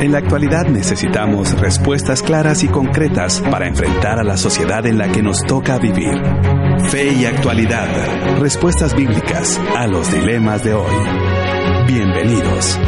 En la actualidad necesitamos respuestas claras y concretas para enfrentar a la sociedad en la que nos toca vivir. Fe y actualidad. Respuestas bíblicas a los dilemas de hoy. Bienvenidos.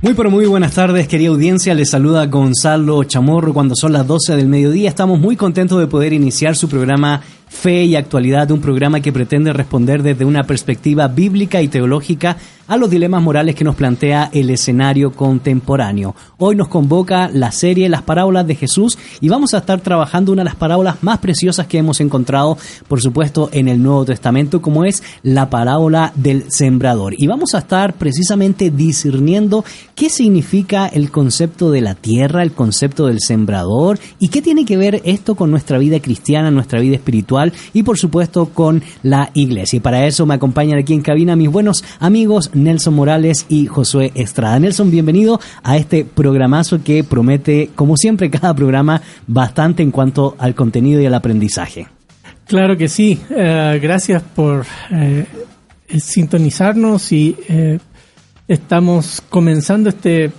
Muy pero muy buenas tardes, querida audiencia. Les saluda Gonzalo Chamorro cuando son las 12 del mediodía. Estamos muy contentos de poder iniciar su programa Fe y Actualidad, un programa que pretende responder desde una perspectiva bíblica y teológica a los dilemas morales que nos plantea el escenario contemporáneo. Hoy nos convoca la serie Las parábolas de Jesús y vamos a estar trabajando una de las parábolas más preciosas que hemos encontrado, por supuesto, en el Nuevo Testamento, como es la parábola del sembrador. Y vamos a estar precisamente discerniendo qué significa el concepto de la tierra, el concepto del sembrador y qué tiene que ver esto con nuestra vida cristiana, nuestra vida espiritual y por supuesto con la iglesia. Y para eso me acompañan aquí en cabina mis buenos amigos Nelson Morales y Josué Estrada. Nelson, bienvenido a este programazo que promete, como siempre, cada programa bastante en cuanto al contenido y al aprendizaje. Claro que sí. Eh, gracias por eh, sintonizarnos y eh, estamos comenzando este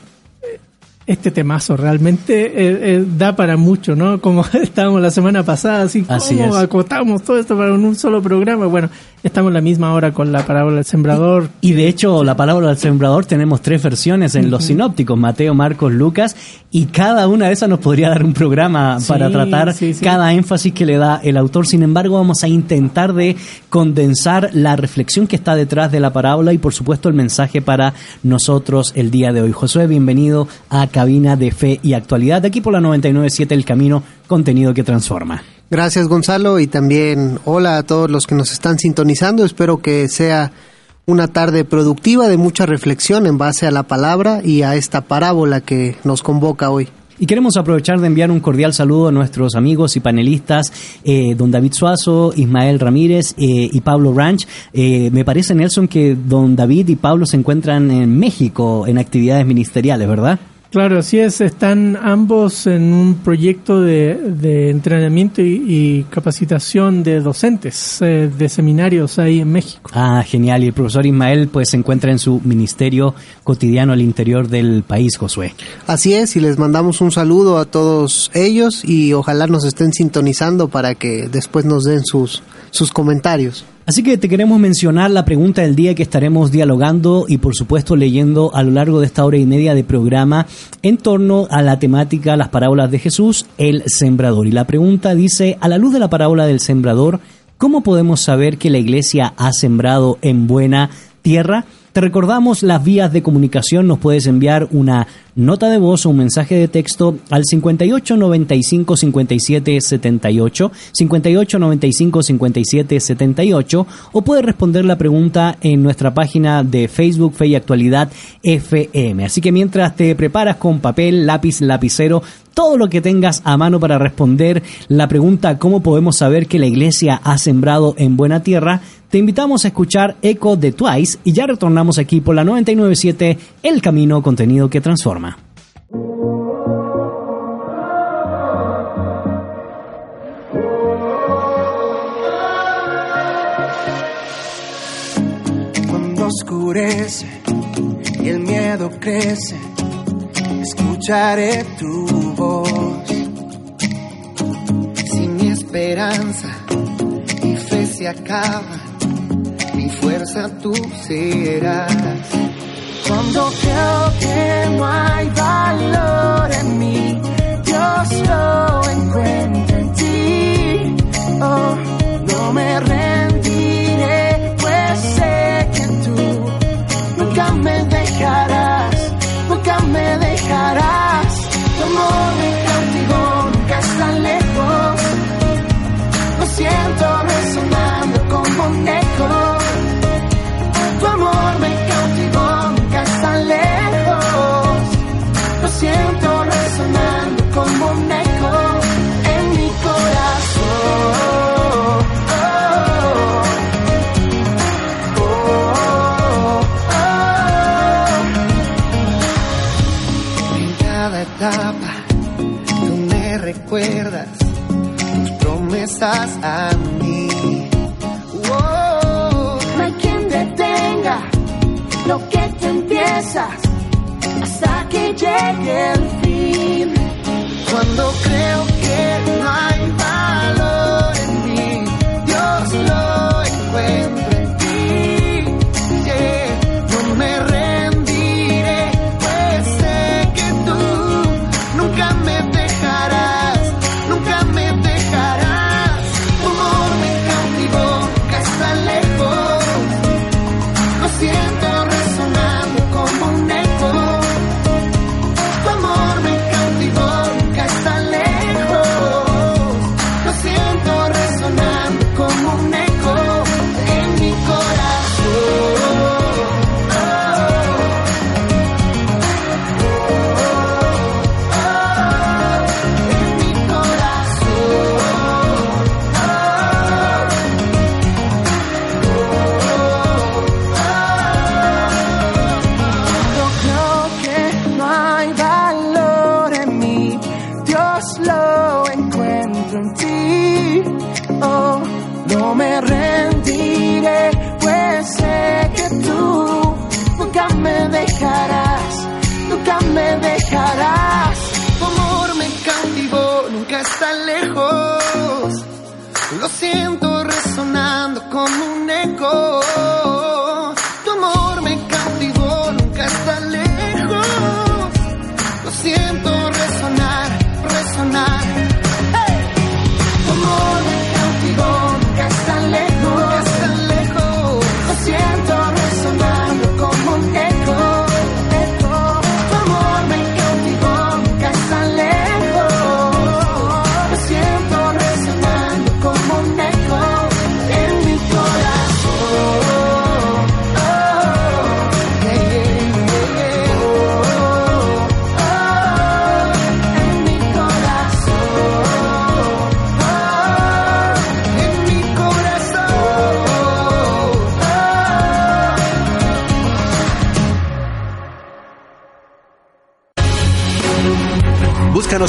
este temazo realmente eh, eh, da para mucho, ¿no? Como estábamos la semana pasada, así, Así ¿cómo es. acotamos todo esto para un solo programa? Bueno, estamos en la misma hora con la parábola del sembrador. Y de hecho, la palabra del sembrador tenemos tres versiones en los sinópticos, Mateo, Marcos, Lucas, y cada una de esas nos podría dar un programa Sí, para tratar sí, sí. cada énfasis que le da el autor. Sin embargo, vamos a intentar de condensar la reflexión que está detrás de la parábola y por supuesto el mensaje para nosotros el día de hoy. Josué, bienvenido a Cabina de Fe y Actualidad, aquí por la 997 El Camino, contenido que transforma. Gracias Gonzalo y también hola a todos los que nos están sintonizando. Espero que sea una tarde productiva de mucha reflexión en base a la palabra y a esta parábola que nos convoca hoy. Y queremos aprovechar de enviar un cordial saludo a nuestros amigos y panelistas, eh, don David Suazo, Ismael Ramírez eh, y Pablo Ranch. Eh, me parece, Nelson, que don David y Pablo se encuentran en México en actividades ministeriales, ¿verdad? Claro, así es, están ambos en un proyecto de, de entrenamiento y, y capacitación de docentes eh, de seminarios ahí en México. Ah, genial. Y el profesor Ismael pues se encuentra en su ministerio cotidiano al interior del país, Josué. Así es, y les mandamos un saludo a todos ellos y ojalá nos estén sintonizando para que después nos den sus, sus comentarios. Así que te queremos mencionar la pregunta del día que estaremos dialogando y por supuesto leyendo a lo largo de esta hora y media de programa en torno a la temática las parábolas de Jesús, el sembrador. Y la pregunta dice, a la luz de la parábola del sembrador, ¿cómo podemos saber que la iglesia ha sembrado en buena tierra? Te recordamos las vías de comunicación, nos puedes enviar una nota de voz o un mensaje de texto al 58 95 57 78, 58 95 57 78 o puedes responder la pregunta en nuestra página de Facebook Fe y Actualidad FM. Así que mientras te preparas con papel, lápiz, lapicero, todo lo que tengas a mano para responder la pregunta ¿cómo podemos saber que la iglesia ha sembrado en buena tierra? Te invitamos a escuchar Echo de Twice y ya retornamos aquí por la 997 El Camino Contenido que Transforma. Cuando oscurece y el miedo crece, escucharé tu voz. Si mi esperanza y fe se acaban, mi fuerza tú serás. Cuando creo que no hay valor en mí, Dios lo encuentra en ti. Oh, no me siento resonando como un eco en mi corazón. Oh, oh, en cada etapa tú me recuerdas tus promesas a Cuando creo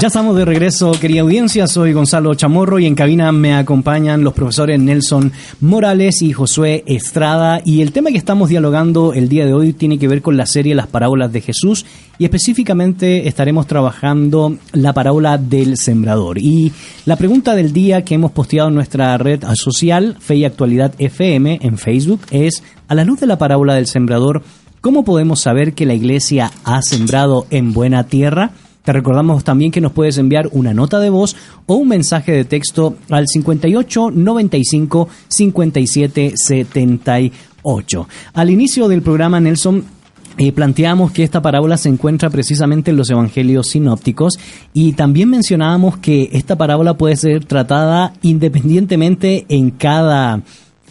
Ya estamos de regreso, querida audiencia. Soy Gonzalo Chamorro y en cabina me acompañan los profesores Nelson Morales y Josué Estrada. Y el tema que estamos dialogando el día de hoy tiene que ver con la serie Las Parábolas de Jesús y específicamente estaremos trabajando la parábola del sembrador. Y la pregunta del día que hemos posteado en nuestra red social, Fe y Actualidad FM, en Facebook, es, a la luz de la parábola del sembrador, ¿cómo podemos saber que la iglesia ha sembrado en buena tierra? Te recordamos también que nos puedes enviar una nota de voz o un mensaje de texto al 58 95 57 78. Al inicio del programa, Nelson, eh, planteamos que esta parábola se encuentra precisamente en los evangelios sinópticos y también mencionábamos que esta parábola puede ser tratada independientemente en cada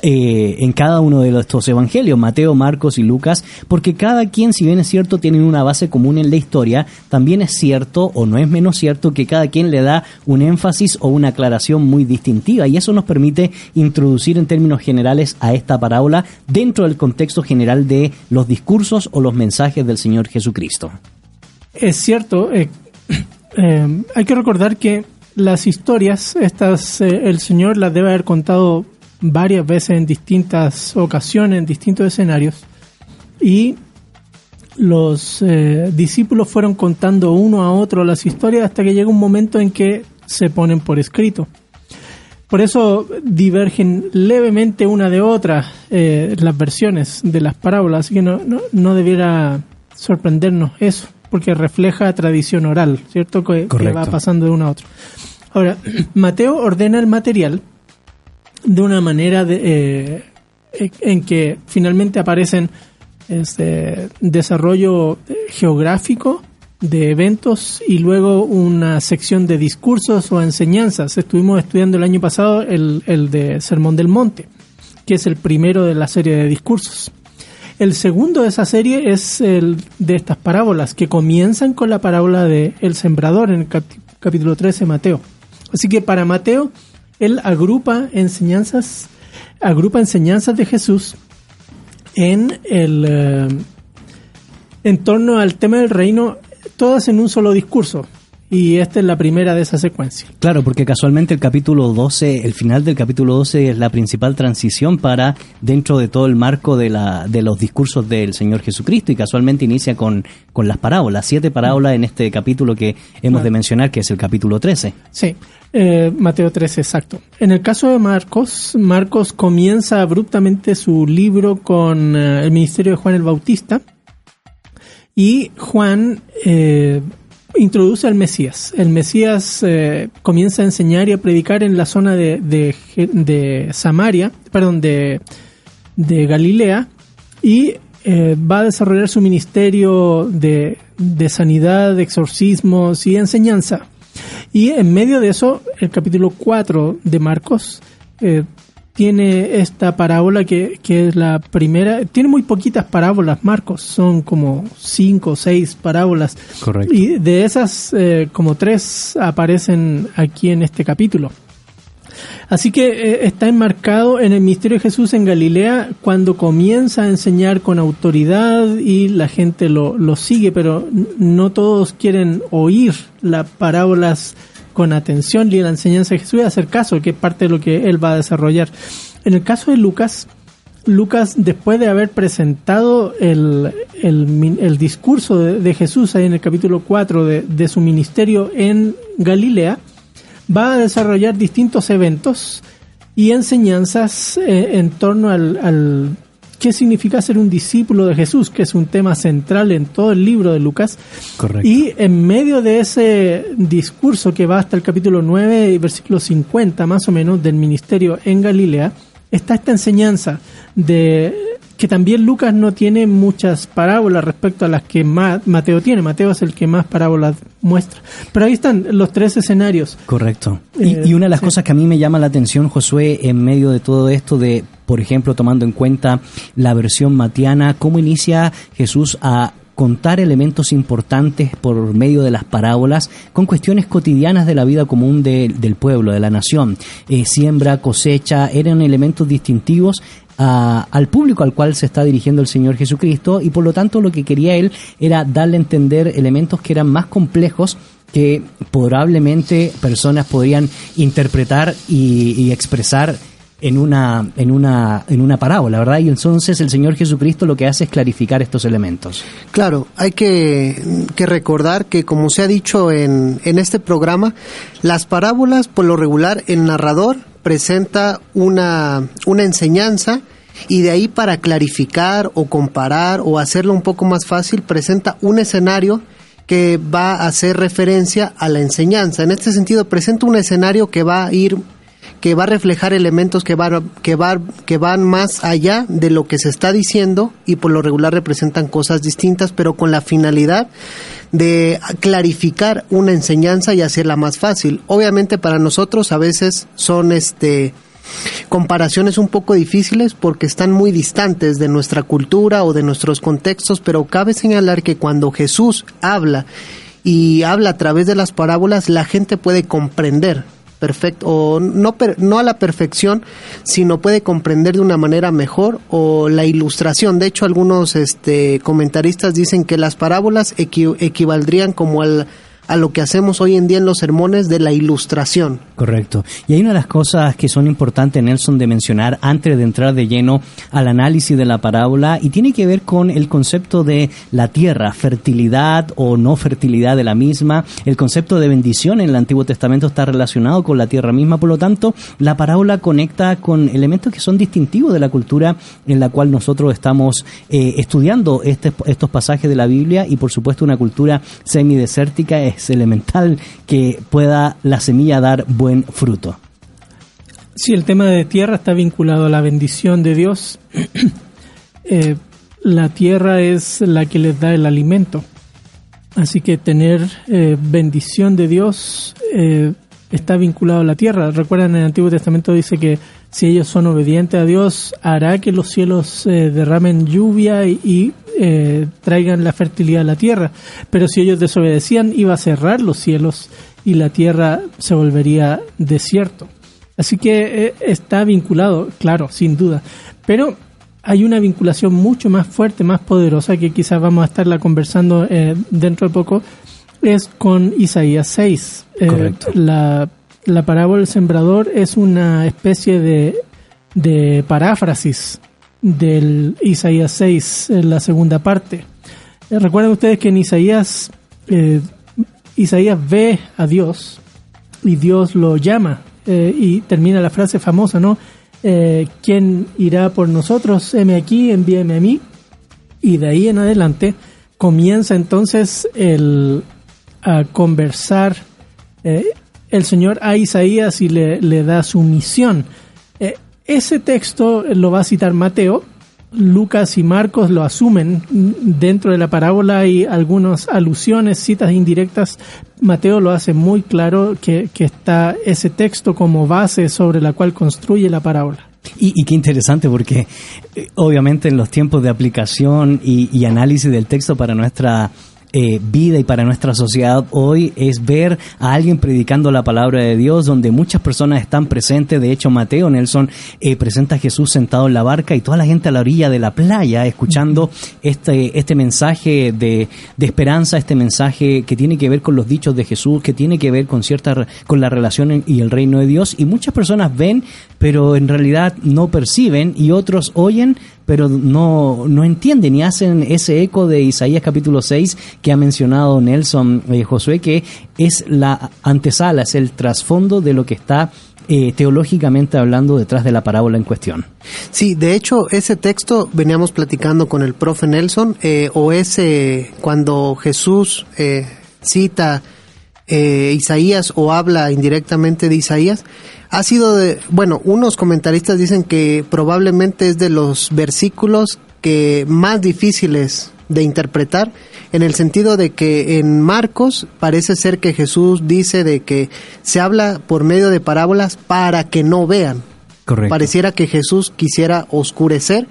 eh, en cada uno de estos evangelios, Mateo, Marcos y Lucas, porque cada quien, si bien es cierto, tienen una base común en la historia, también es cierto, o no es menos cierto, que cada quien le da un énfasis o una aclaración muy distintiva, y eso nos permite introducir en términos generales a esta parábola dentro del contexto general de los discursos o los mensajes del Señor Jesucristo. Es cierto, eh, eh, hay que recordar que las historias, estas, el Señor las debe haber contado varias veces en distintas ocasiones, en distintos escenarios, y los eh, discípulos fueron contando uno a otro las historias hasta que llega un momento en que se ponen por escrito. Por eso divergen levemente una de otra eh, las versiones de las parábolas, así que no, no, no debiera sorprendernos eso, porque refleja tradición oral, ¿cierto? Que, va pasando de uno a otro. Ahora, Mateo ordena el material de una manera de, eh, en que finalmente aparecen este desarrollo eh, geográfico de eventos y luego una sección de discursos o enseñanzas. Estuvimos estudiando el año pasado el, el de Sermón del Monte, que es el primero de la serie de discursos. El segundo de esa serie es el de estas parábolas, que comienzan con la parábola de El Sembrador en el cap- capítulo 13 de Mateo. Así que para Mateo, él agrupa enseñanzas, agrupa enseñanzas de Jesús en el, eh, en torno al tema del reino, todas en un solo discurso. Y esta es la primera de esa secuencia. Claro, porque casualmente el capítulo 12, el final del capítulo 12 es la principal transición para dentro de todo el marco de, la, de los discursos del Señor Jesucristo y casualmente inicia con, con las parábolas, siete parábolas en este capítulo que hemos de mencionar, que es el capítulo 13. Sí, eh, Mateo 13, exacto. En el caso de Marcos, Marcos comienza abruptamente su libro con eh, el ministerio de Juan el Bautista y Juan eh, introduce al Mesías. El Mesías eh, comienza a enseñar y a predicar en la zona de, de, Samaria, perdón, de, de Galilea y eh, va a desarrollar su ministerio de, de sanidad, de exorcismos y enseñanza. Y en medio de eso, el capítulo 4 de Marcos eh, tiene esta parábola que, que es la primera. Tiene muy poquitas parábolas, Marcos. Son como cinco o seis parábolas. Correcto. Y de esas, eh, como tres aparecen aquí en este capítulo. Así que eh, está enmarcado en el misterio de Jesús en Galilea cuando comienza a enseñar con autoridad y la gente lo, lo sigue, pero no todos quieren oír las parábolas con atención y la enseñanza de Jesús y hacer caso, que es parte de lo que él va a desarrollar. En el caso de Lucas, Lucas, después de haber presentado el, el, discurso de, Jesús ahí en el capítulo 4 de, de su ministerio en Galilea, va a desarrollar distintos eventos y enseñanzas eh, en torno al qué significa ser un discípulo de Jesús, que es un tema central en todo el libro de Lucas. Correcto. Y en medio de ese discurso que va hasta el capítulo 9 y versículo 50 más o menos del ministerio en Galilea, está esta enseñanza de que también Lucas no tiene muchas parábolas respecto a las que Ma- Mateo tiene. Mateo es el que más parábolas muestra. Pero ahí están los tres escenarios. Correcto. Y, Eh, y una de las sí. cosas que a mí me llama la atención, Josué, en medio de todo esto de, por ejemplo, tomando en cuenta la versión matiana, cómo inicia Jesús a contar elementos importantes por medio de las parábolas con cuestiones cotidianas de la vida común de- del pueblo, de la nación. Eh, siembra, cosecha, eran elementos distintivos a- al público al cual se está dirigiendo el Señor Jesucristo y por lo tanto lo que quería él era darle a entender elementos que eran más complejos que probablemente personas podrían interpretar y expresar en una, en una, en una parábola, ¿verdad? Y entonces el Señor Jesucristo lo que hace es clarificar estos elementos. Claro, hay que, que recordar que como se ha dicho en, en este programa, las parábolas, por lo regular, el narrador presenta una, una enseñanza y de ahí para clarificar o comparar o hacerlo un poco más fácil, presenta un escenario que va a hacer referencia a la enseñanza. En este sentido, presenta un escenario que va a ir que va a reflejar elementos que van, que, va- que van más allá de lo que se está diciendo y por lo regular representan cosas distintas, pero con la finalidad de clarificar una enseñanza y hacerla más fácil. Obviamente para nosotros a veces son este comparaciones un poco difíciles porque están muy distantes de nuestra cultura o de nuestros contextos, pero cabe señalar que cuando Jesús habla y habla a través de las parábolas, la gente puede comprender perfecto o no per- no a la perfección, sino puede comprender de una manera mejor o la ilustración. De hecho, algunos este comentaristas dicen que las parábolas equi- equivaldrían como al a lo que hacemos hoy en día en los sermones de la ilustración. Correcto. Y hay una de las cosas que son importantes, Nelson, de mencionar antes de entrar de lleno al análisis de la parábola y tiene que ver con el concepto de la tierra, fertilidad o no fertilidad de la misma. El concepto de bendición en el Antiguo Testamento está relacionado con la tierra misma, por lo tanto, la parábola conecta con elementos que son distintivos de la cultura en la cual nosotros estamos eh, estudiando este- estos pasajes de la Biblia y, por supuesto, una cultura semidesértica es elemental que pueda la semilla dar buen fruto. Si el tema de tierra está vinculado a la bendición de Dios, eh, la tierra es la que les da el alimento. Así que tener eh, bendición de Dios eh, está vinculado a la tierra. Recuerdan en el Antiguo Testamento dice que si ellos son obedientes a Dios, hará que los cielos eh, derramen lluvia y, y, eh, traigan la fertilidad a la tierra. Pero si ellos desobedecían, iba a cerrar los cielos y la tierra se volvería desierto. Así que eh, está vinculado, claro, sin duda. Pero hay una vinculación mucho más fuerte, más poderosa, que quizás vamos a estarla conversando dentro de poco, es con Isaías 6. Eh, Correcto. La, la parábola del sembrador es una especie de, paráfrasis del Isaías 6, en la segunda parte. Eh, Recuerden ustedes que en Isaías, eh, Isaías ve a Dios y Dios lo llama eh, y termina la frase famosa, ¿no? ¿Quién irá por nosotros? Heme aquí, envíeme a mí. Y de ahí en adelante comienza entonces el, a conversar el Señor a Isaías y le, le da su misión. Eh, ese texto lo va a citar Mateo. Lucas y Marcos lo asumen dentro de la parábola hay algunas alusiones, citas indirectas. Mateo lo hace muy claro que, que está ese texto como base sobre la cual construye la parábola. Y, qué interesante porque eh, obviamente en los tiempos de aplicación y análisis del texto para nuestra eh, vida y para nuestra sociedad hoy es ver a alguien predicando la palabra de Dios donde muchas personas están presentes. De hecho, Mateo Nelson eh, presenta a Jesús sentado en la barca y toda la gente a la orilla de la playa escuchando este, este mensaje de, de esperanza, este mensaje que tiene que ver con los dichos de Jesús, que tiene que ver con cierta con la relación y el reino de Dios. Y muchas personas ven, pero en realidad no perciben y otros oyen, pero no, no entienden y hacen ese eco de Isaías capítulo 6 que ha mencionado Nelson eh, Josué, que es la antesala, es el trasfondo de lo que está eh, teológicamente hablando detrás de la parábola en cuestión. Sí, de hecho, ese texto veníamos platicando con el profe Nelson, eh, o ese cuando Jesús eh, cita eh, Isaías o habla indirectamente de Isaías, ha sido de, bueno, unos comentaristas dicen que probablemente es de los versículos que más difíciles de interpretar, en el sentido de que en Marcos parece ser que Jesús dice de que se habla por medio de parábolas para que no vean. Correcto. Pareciera que Jesús quisiera oscurecer,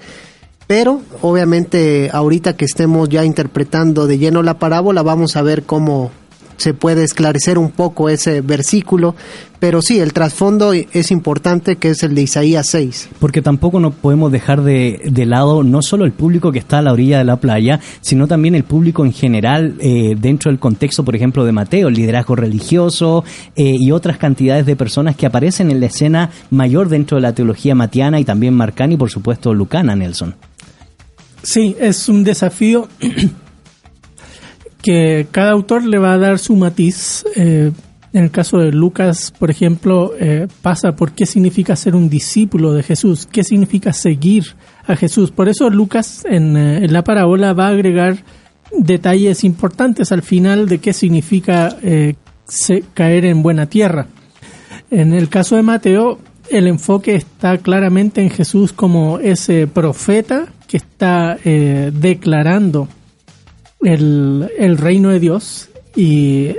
pero obviamente ahorita que estemos ya interpretando de lleno la parábola, vamos a ver cómo se puede esclarecer un poco ese versículo, pero sí, el trasfondo es importante que es el de Isaías 6. Porque tampoco no podemos dejar de, de lado no solo el público que está a la orilla de la playa, sino también el público en general eh, dentro del contexto, por ejemplo, de Mateo, el liderazgo religioso eh, y otras cantidades de personas que aparecen en la escena mayor dentro de la teología matiana y también marcana y por supuesto lucana, Nelson. Sí, es un desafío que cada autor le va a dar su matiz. Eh, en el caso de Lucas, por ejemplo, eh, pasa por qué significa ser un discípulo de Jesús, qué significa seguir a Jesús. Por eso Lucas en, eh, la parábola va a agregar detalles importantes al final de qué significa caer en buena tierra. En el caso de Mateo, el enfoque está claramente en Jesús como ese profeta que está declarando el, el reino de Dios y,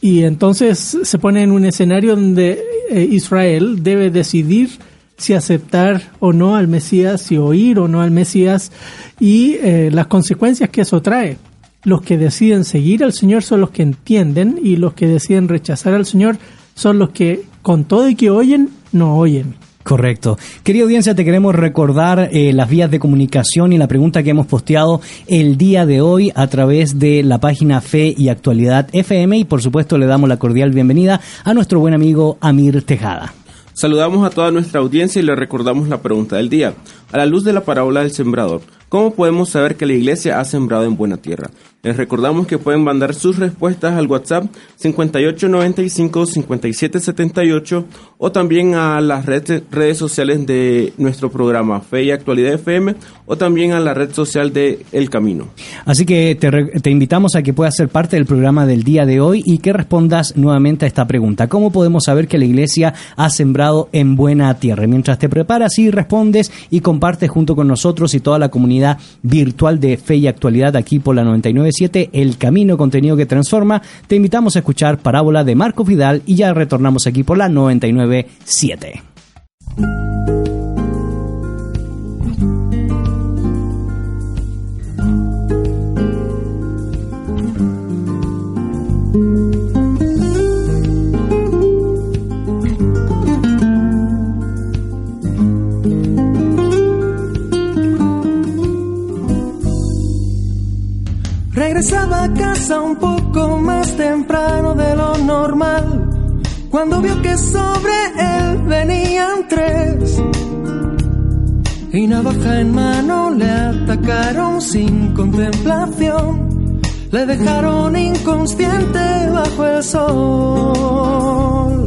y entonces se pone en un escenario donde eh, Israel debe decidir si aceptar o no al Mesías, si oír o no al Mesías y eh, las consecuencias que eso trae. Los que deciden seguir al Señor son los que entienden y los que deciden rechazar al Señor son los que con todo y que oyen, no oyen. Correcto. Querida audiencia, te queremos recordar eh, las vías de comunicación y la pregunta que hemos posteado el día de hoy a través de la página Fe y Actualidad FM y por supuesto le damos la cordial bienvenida a nuestro buen amigo Amir Tejada. Saludamos a toda nuestra audiencia y le recordamos la pregunta del día. A la luz de la parábola del sembrador, ¿cómo podemos saber que la iglesia ha sembrado en buena tierra? Les recordamos que pueden mandar sus respuestas al WhatsApp 5895-5778 o también a las redes, sociales de nuestro programa Fe y Actualidad FM o también a la red social de El Camino. Así que te, te invitamos a que puedas ser parte del programa del día de hoy y que respondas nuevamente a esta pregunta. ¿Cómo podemos saber que la iglesia ha sembrado en buena tierra? Mientras te preparas y respondes y compartes junto con nosotros y toda la comunidad virtual de Fe y Actualidad aquí por la 997, El Camino, contenido que transforma, te invitamos a escuchar Parábola de Marco Vidal y ya retornamos aquí por la 997. Regresaba a casa un poco más temprano de lo normal. Cuando vio que sobre él venían tres. Y navaja en mano le atacaron sin contemplación. Le dejaron inconsciente bajo el sol.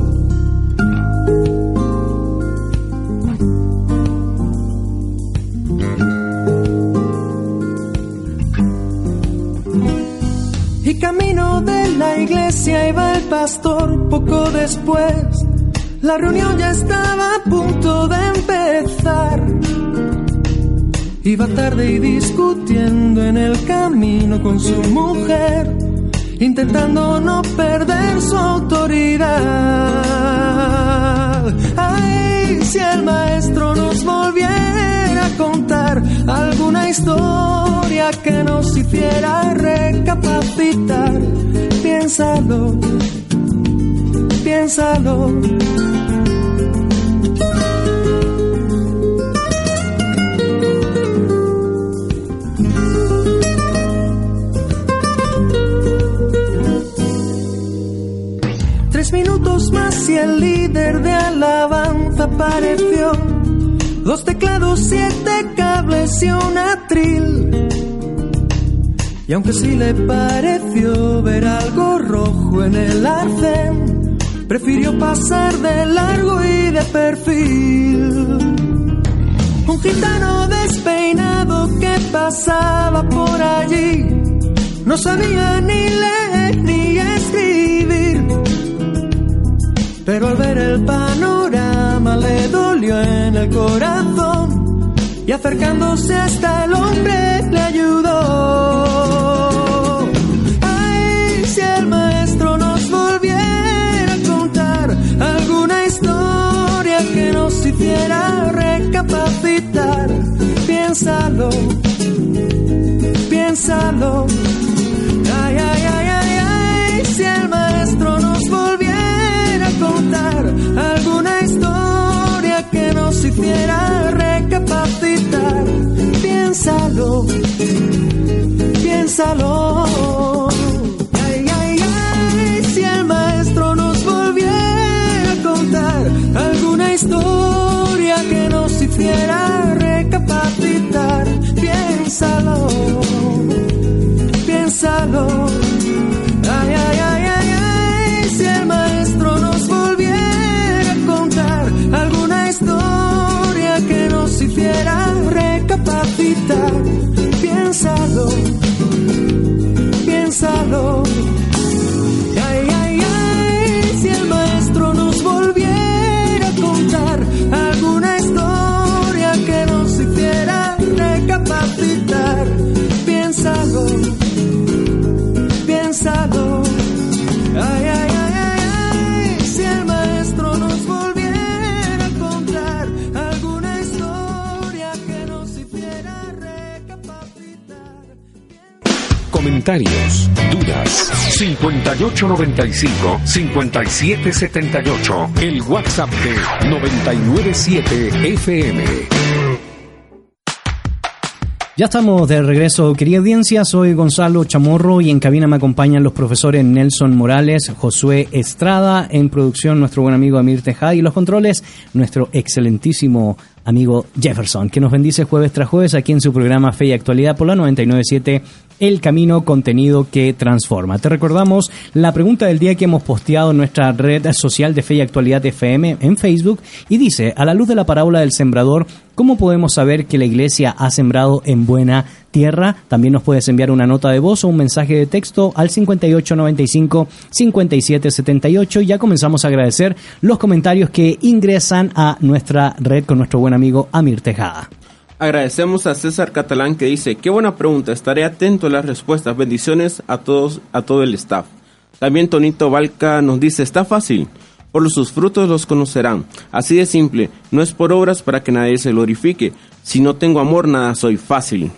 Y camino de la iglesia iba el pastor poco después. La reunión ya estaba a punto de empezar. Iba tarde y discutiendo en el camino con su mujer, intentando no perder su autoridad. Ay, si el maestro nos volviera a contar alguna historia que nos hiciera recapacitar, piénsalo, piénsalo. Tres minutos más y el líder de alabanza apareció. Dos teclados, siete cables y un atril. Y aunque sí le pareció ver algo rojo en el arcén, prefirió pasar de largo y de perfil. Un gitano despeinado que pasaba por allí, no sabía ni leer Pero al ver el panorama le dolió en el corazón y acercándose hasta el hombre le ayudó. Ay, si el maestro nos volviera a contar alguna historia que nos hiciera recapacitar, piénsalo, piénsalo. Ay, ay, ay, ay, ay, alguna historia que nos hiciera recapacitar, piénsalo, piénsalo. Piénsalo, piénsalo. Comentarios, dudas. 5895-5778. El WhatsApp de 997 FM. Ya estamos de regreso, querida audiencia. Soy Gonzalo Chamorro y en cabina me acompañan los profesores Nelson Morales, Josué Estrada, en producción nuestro buen amigo Amir Tejada y los controles nuestro excelentísimo amigo Jefferson, que nos bendice jueves tras jueves aquí en su programa Fe y Actualidad por la 997 El Camino Contenido que Transforma. Te recordamos la pregunta del día que hemos posteado en nuestra red social de Fe y Actualidad FM en Facebook y dice, a la luz de la parábola del sembrador, ¿cómo podemos saber que la iglesia ha sembrado en buena tierra? También nos puedes enviar una nota de voz o un mensaje de texto al 5895-5778. Ya comenzamos a agradecer los comentarios que ingresan a nuestra red con nuestro buen amigo Amir Tejada. Agradecemos a César Catalán que dice, qué buena pregunta, estaré atento a las respuestas. Bendiciones a todos, a todo el staff. También Tonito Balca nos dice, está fácil, por sus frutos los conocerán. Así de simple, no es por obras para que nadie se glorifique. Si no tengo amor, nada soy fácil.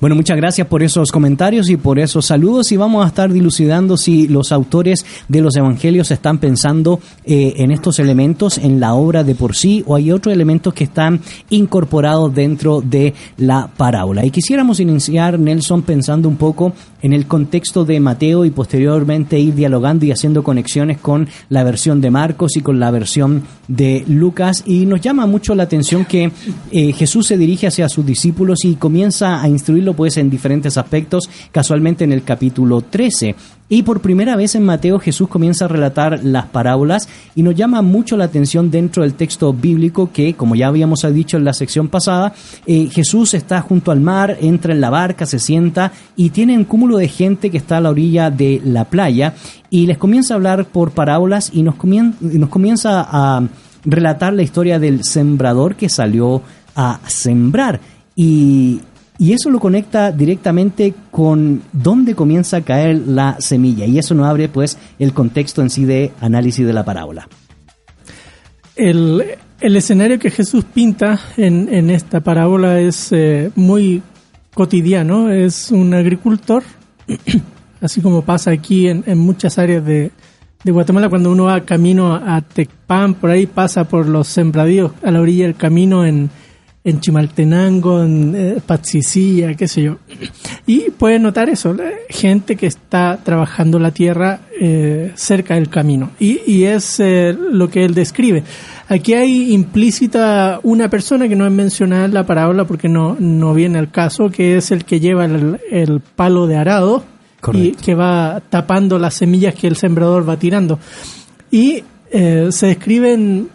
Bueno, muchas gracias por esos comentarios y por esos saludos y vamos a estar dilucidando si los autores de los evangelios están pensando eh, en estos elementos en la obra de por sí o hay otros elementos que están incorporados dentro de la parábola. Y quisiéramos iniciar, Nelson, pensando un poco en el contexto de Mateo y posteriormente ir dialogando y haciendo conexiones con la versión de Marcos y con la versión de Lucas. Y nos llama mucho la atención que eh, Jesús se dirige hacia sus discípulos y comienza a pues en diferentes aspectos, casualmente en el capítulo 13. Y por primera vez en Mateo Jesús comienza a relatar las parábolas y nos llama mucho la atención dentro del texto bíblico que, como ya habíamos dicho en la sección pasada, eh, Jesús está junto al mar, entra en la barca, se sienta y tiene un cúmulo de gente que está a la orilla de la playa y les comienza a hablar por parábolas y nos, nos comienza a relatar la historia del sembrador que salió a sembrar. Y, y eso lo conecta directamente con dónde comienza a caer la semilla. Y eso nos abre pues el contexto en sí de análisis de la parábola. El, escenario que Jesús pinta en, esta parábola es eh, muy cotidiano. Es un agricultor, así como pasa aquí en, en muchas áreas de, de Guatemala, cuando uno va camino a Tecpan, por ahí pasa por los sembradíos a la orilla del camino en, en Chimaltenango, en eh, Patsicilla, qué sé yo. Y puede notar eso, gente que está trabajando la tierra eh, cerca del camino. Y, y es eh, lo que él describe. Aquí hay implícita una persona que no es mencionada en la parábola porque no, no viene al caso, que es el que lleva el, el palo de arado y que va tapando las semillas que el sembrador va tirando. Y eh, se describen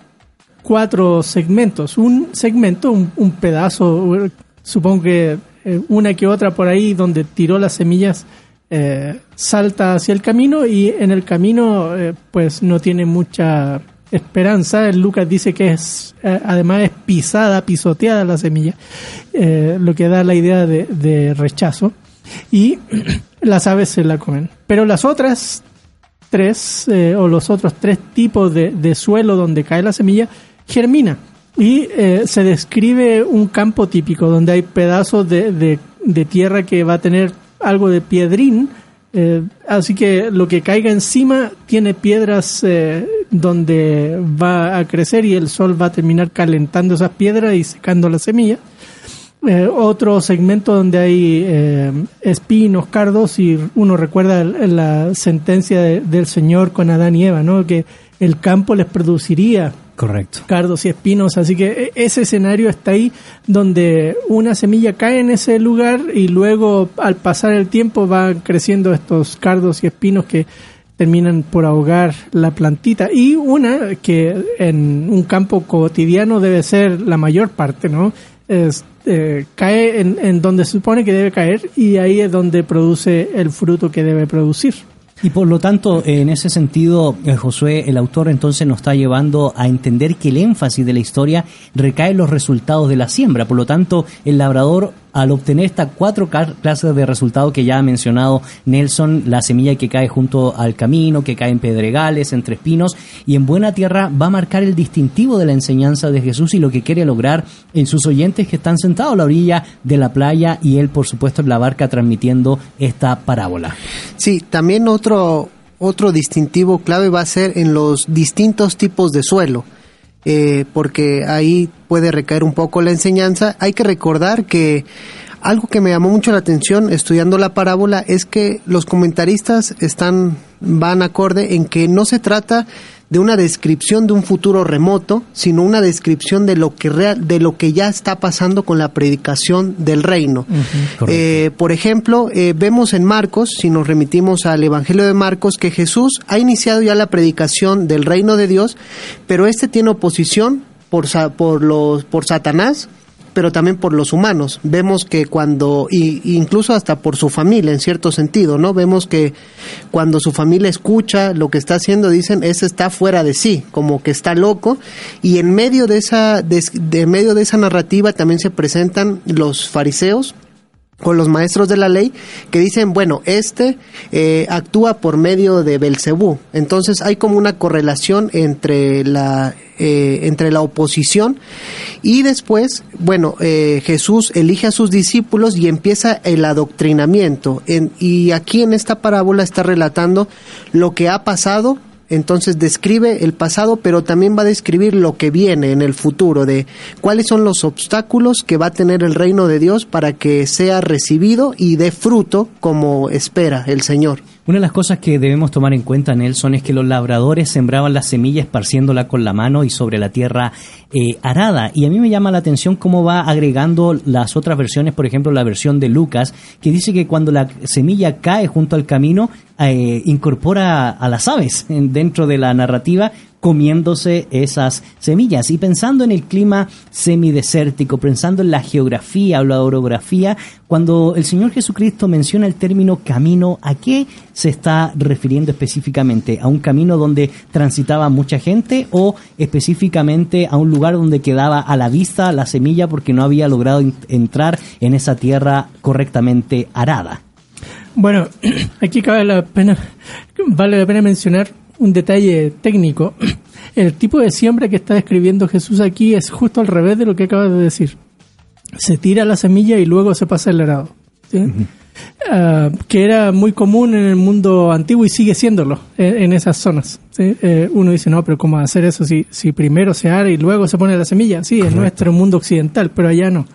cuatro segmentos. Un segmento, un, pedazo, supongo que eh, una que otra por ahí donde tiró las semillas eh, salta hacia el camino y en el camino eh, pues no tiene mucha esperanza. Lucas dice que es además es pisada, pisoteada la semilla, lo que da la idea de, rechazo. Y las aves se la comen. Pero las otras tres o los otros tres tipos de suelo donde cae la semilla germina y eh, se describe un campo típico donde hay pedazos de, de- tierra que va a tener algo de piedrín eh, así que lo que caiga encima tiene piedras eh, donde va a crecer y el sol va a terminar calentando esas piedras y secando la semilla otro segmento donde hay espinos, cardos, y uno recuerda la sentencia de- del Señor con Adán y Eva, ¿no? Que el campo les produciría Correcto. cardos y espinos, así que e- ese escenario está ahí donde una semilla cae en ese lugar y luego al pasar el tiempo van creciendo estos cardos y espinos que terminan por ahogar la plantita y una que en un campo cotidiano debe ser la mayor parte, ¿no? Eh, cae en, en donde se supone que debe caer y ahí es donde produce el fruto que debe producir. Y por lo tanto, en ese sentido, eh, Josué, el autor entonces nos está llevando a entender que el énfasis de la historia recae en los resultados de la siembra. Por lo tanto, el labrador, al obtener estas cuatro clases de resultados que ya ha mencionado Nelson, la semilla que cae junto al camino, que cae en pedregales, entre espinos y en buena tierra, va a marcar el distintivo de la enseñanza de Jesús y lo que quiere lograr en sus oyentes que están sentados a la orilla de la playa y él, por supuesto, en la barca transmitiendo esta parábola. Sí, también otro, otro distintivo clave va a ser en los distintos tipos de suelo, eh, porque ahí puede recaer un poco la enseñanza. Hay que recordar que algo que me llamó mucho la atención estudiando la parábola es que los comentaristas están van acorde en que no se trata de una descripción de un futuro remoto, sino una descripción de lo que real, de lo que ya está pasando con la predicación del reino. Eh, por ejemplo, eh, vemos en Marcos, si nos remitimos al Evangelio de Marcos, que Jesús ha iniciado ya la predicación del reino de Dios, pero este tiene oposición por, por, los, por Satanás, pero también por los humanos. Vemos que cuando, y, incluso hasta por su familia, en cierto sentido, ¿no? Vemos que cuando su familia escucha lo que está haciendo, dicen, ese está fuera de sí, como que está loco, y en medio de esa, de medio de esa narrativa también se presentan los fariseos, o los maestros de la ley que dicen, bueno, este eh, actúa por medio de Belcebú. Entonces hay como una correlación entre la eh, entre la oposición y después, bueno, eh, Jesús elige a sus discípulos y empieza el adoctrinamiento. En- y aquí en esta parábola está relatando lo que ha pasado entonces describe el pasado, pero también va a describir lo que viene en el futuro, de cuáles son los obstáculos que va a tener el reino de Dios para que sea recibido y dé fruto como espera el Señor. Una de las cosas que debemos tomar en cuenta, Nelson, es que los labradores sembraban la semilla esparciéndola con la mano y sobre la tierra eh, arada. Y a mí me llama la atención cómo va agregando las otras versiones, por ejemplo, la versión de Lucas, que dice que cuando la semilla cae junto al camino, eh, incorpora a las aves en- dentro de la narrativa comiéndose esas semillas. Y pensando en el clima semidesértico, pensando en la geografía o la orografía, cuando el Señor Jesucristo menciona el término camino, ¿a qué se está refiriendo específicamente? ¿A un camino donde transitaba mucha gente o específicamente a un lugar donde quedaba a la vista la semilla porque no había logrado en- entrar en esa tierra correctamente arada? Bueno, aquí cabe la pena, vale la pena mencionar un detalle técnico. El tipo de siembra que está describiendo Jesús aquí es justo al revés de lo que acabas de decir. Se tira la semilla y luego se pasa el arado. ¿sí? Ah, que era muy común en el mundo antiguo y sigue siéndolo en, en esas zonas. ¿sí? Eh, uno dice, no, pero ¿cómo hacer eso si, si primero se ara y luego se pone la semilla? Sí, en nuestro mundo occidental, pero allá no.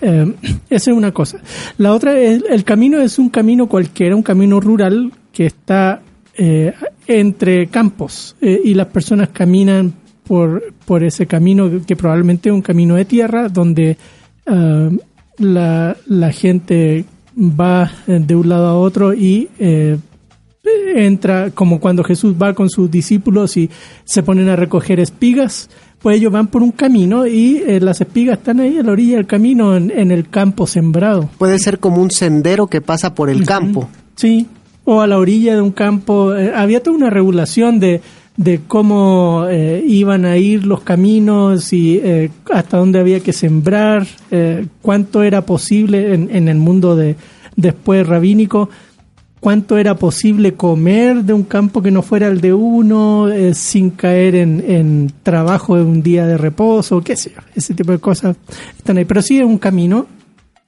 Eh, esa es una cosa. La otra es, el camino es un camino cualquiera, un camino rural que está eh, entre campos eh, y las personas caminan por, por ese camino que probablemente es un camino de tierra donde ah, la, la gente va eh, de un lado a otro y eh, entra como cuando Jesús va con sus discípulos y se ponen a recoger espigas, pues ellos van por un camino y eh, las espigas están ahí a la orilla del camino en, en el campo sembrado. Puede ser como un sendero que pasa por el campo. Sí, o a la orilla de un campo. Eh, había toda una regulación de, de cómo eh, iban a ir los caminos y eh, hasta dónde había que sembrar, eh, cuánto era posible en, en el mundo de después rabínico, cuánto era posible comer de un campo que no fuera el de uno, sin caer en, en trabajo de un día de reposo, qué sé yo, ese tipo de cosas están ahí. Pero sí es un camino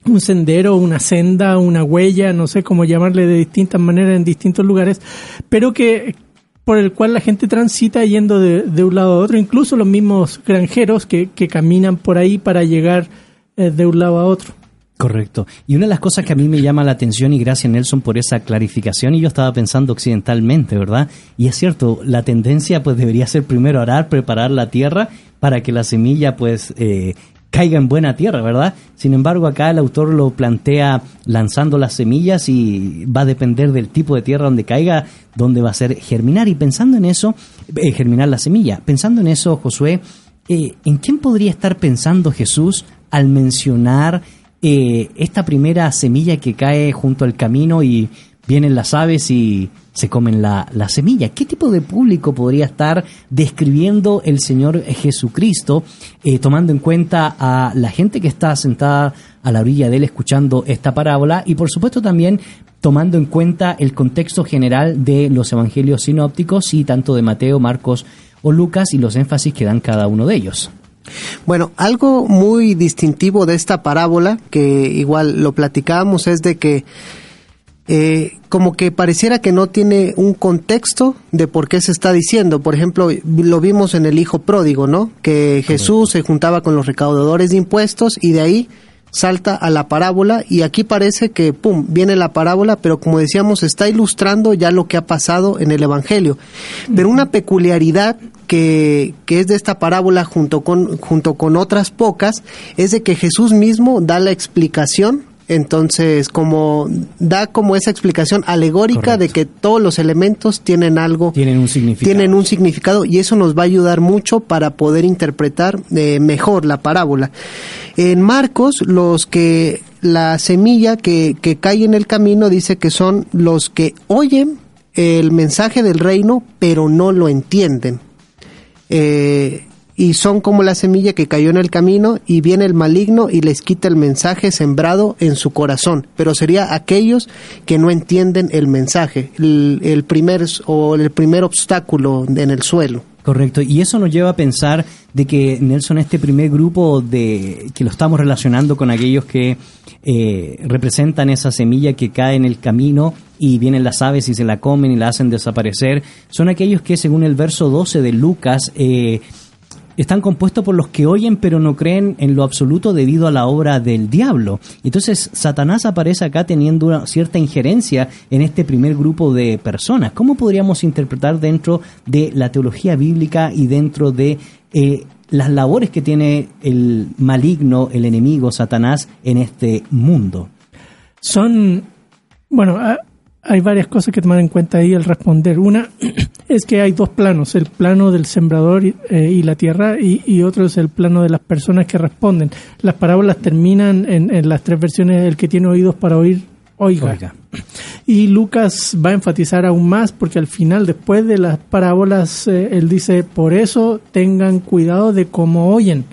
un sendero, una senda, una huella, no sé cómo llamarle de distintas maneras en distintos lugares, pero que por el cual la gente transita yendo de, de un lado a otro, incluso los mismos granjeros que, que caminan por ahí para llegar eh, de un lado a otro. Correcto. Y una de las cosas que a mí me llama la atención, y gracias Nelson por esa clarificación, y yo estaba pensando occidentalmente, ¿verdad? Y es cierto, la tendencia pues debería ser primero arar, preparar la tierra para que la semilla pues eh, caiga en buena tierra, ¿verdad? Sin embargo, acá el autor lo plantea lanzando las semillas y va a depender del tipo de tierra donde caiga, donde va a ser germinar. Y pensando en eso, eh, germinar la semilla, pensando en eso, Josué, eh, ¿en quién podría estar pensando Jesús al mencionar eh, esta primera semilla que cae junto al camino y vienen las aves y se comen la, la semilla. ¿Qué tipo de público podría estar describiendo el Señor Jesucristo, eh, tomando en cuenta a la gente que está sentada a la orilla de él escuchando esta parábola y por supuesto también tomando en cuenta el contexto general de los evangelios sinópticos y tanto de Mateo, Marcos o Lucas y los énfasis que dan cada uno de ellos? Bueno, algo muy distintivo de esta parábola, que igual lo platicábamos, es de que eh, como que pareciera que no tiene un contexto de por qué se está diciendo. Por ejemplo, lo vimos en el Hijo Pródigo, ¿no? Que Jesús se juntaba con los recaudadores de impuestos y de ahí salta a la parábola y aquí parece que, ¡pum!, viene la parábola, pero como decíamos, está ilustrando ya lo que ha pasado en el Evangelio. Pero una peculiaridad que, que es de esta parábola junto con, junto con otras pocas es de que Jesús mismo da la explicación entonces, como da como esa explicación alegórica de que todos los elementos tienen algo, Tienen un significado. tienen un significado y eso nos va a ayudar mucho para poder interpretar eh, mejor la parábola. En Marcos, los que la semilla que, que cae en el camino dice que son los que oyen el mensaje del reino pero no lo entienden. Eh, y son como la semilla que cayó en el camino y viene el maligno y les quita el mensaje sembrado en su corazón. Pero sería aquellos que no entienden el mensaje, el, primer o el primer obstáculo en el suelo. Correcto, y eso nos lleva a pensar de que Nelson, este primer grupo de que lo estamos relacionando con aquellos que eh, representan esa semilla que cae en el camino y vienen las aves y se la comen y la hacen desaparecer, son aquellos que según el verso 12 de Lucas eh, están compuestos por los que oyen pero no creen en lo absoluto debido a la obra del diablo. Entonces Satanás aparece acá teniendo una cierta injerencia en este primer grupo de personas. ¿Cómo podríamos interpretar dentro de la teología bíblica y dentro de eh, las labores que tiene el maligno, el enemigo, Satanás en este mundo? Son, bueno, hay varias cosas que tomar en cuenta ahí al responder. Una es que hay dos planos, el plano del sembrador y, eh, y la tierra y, y, otro es el plano de las personas que responden. Las parábolas terminan en, en las tres versiones, el que tiene oídos para oír, oiga. Oiga. Y Lucas va a enfatizar aún más porque al final, después de las parábolas, eh, él dice, por eso tengan cuidado de cómo oyen.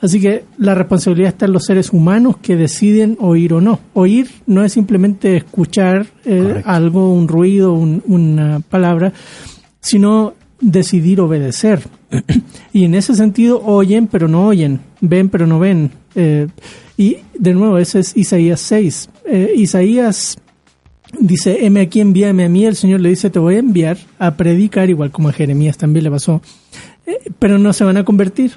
Así que la responsabilidad está en los seres humanos que deciden oír o no. Oír no es simplemente escuchar eh, algo, un ruido, un- una palabra, sino decidir obedecer. y en ese sentido oyen pero no oyen, ven pero no ven. Eh, y de nuevo, ese es Isaías 6. Eh, Isaías dice, heme aquí, envíame a mí. El Señor le dice, te voy a enviar a predicar, igual como a Jeremías también le pasó. Eh, pero no se van a convertir,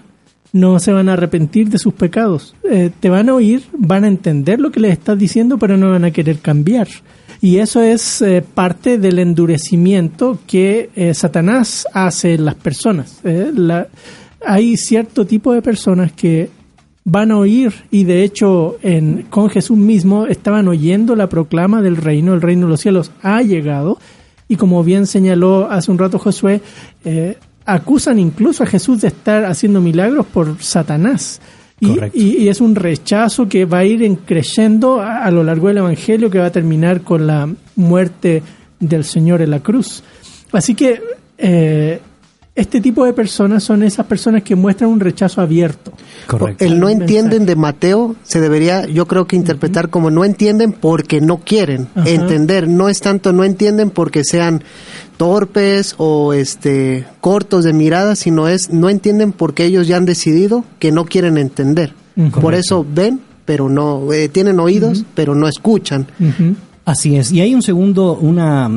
no se van a arrepentir de sus pecados. Eh, te van a oír, van a entender lo que les estás diciendo, pero no van a querer cambiar. Y eso es eh, parte del endurecimiento que Satanás hace en las personas. Hay cierto tipo de personas que van a oír y de hecho en, con Jesús mismo estaban oyendo la proclama del reino, el reino de los cielos ha llegado y como bien señaló hace un rato Josué, eh, acusan incluso a Jesús de estar haciendo milagros por Satanás. Y, y- y es un rechazo que va a ir en creciendo a, a lo largo del Evangelio que va a terminar con la muerte del Señor en la cruz. Así que eh, este tipo de personas son esas personas que muestran un rechazo abierto. Correcto. El no entienden de Mateo se debería, yo creo que interpretar como no entienden porque no quieren Ajá. entender. No es tanto no entienden porque sean torpes o este cortos de mirada, sino es no entienden porque ellos ya han decidido que no quieren entender. Por eso ven, pero no eh, tienen oídos, pero no escuchan. Así es. Y hay un segundo, una,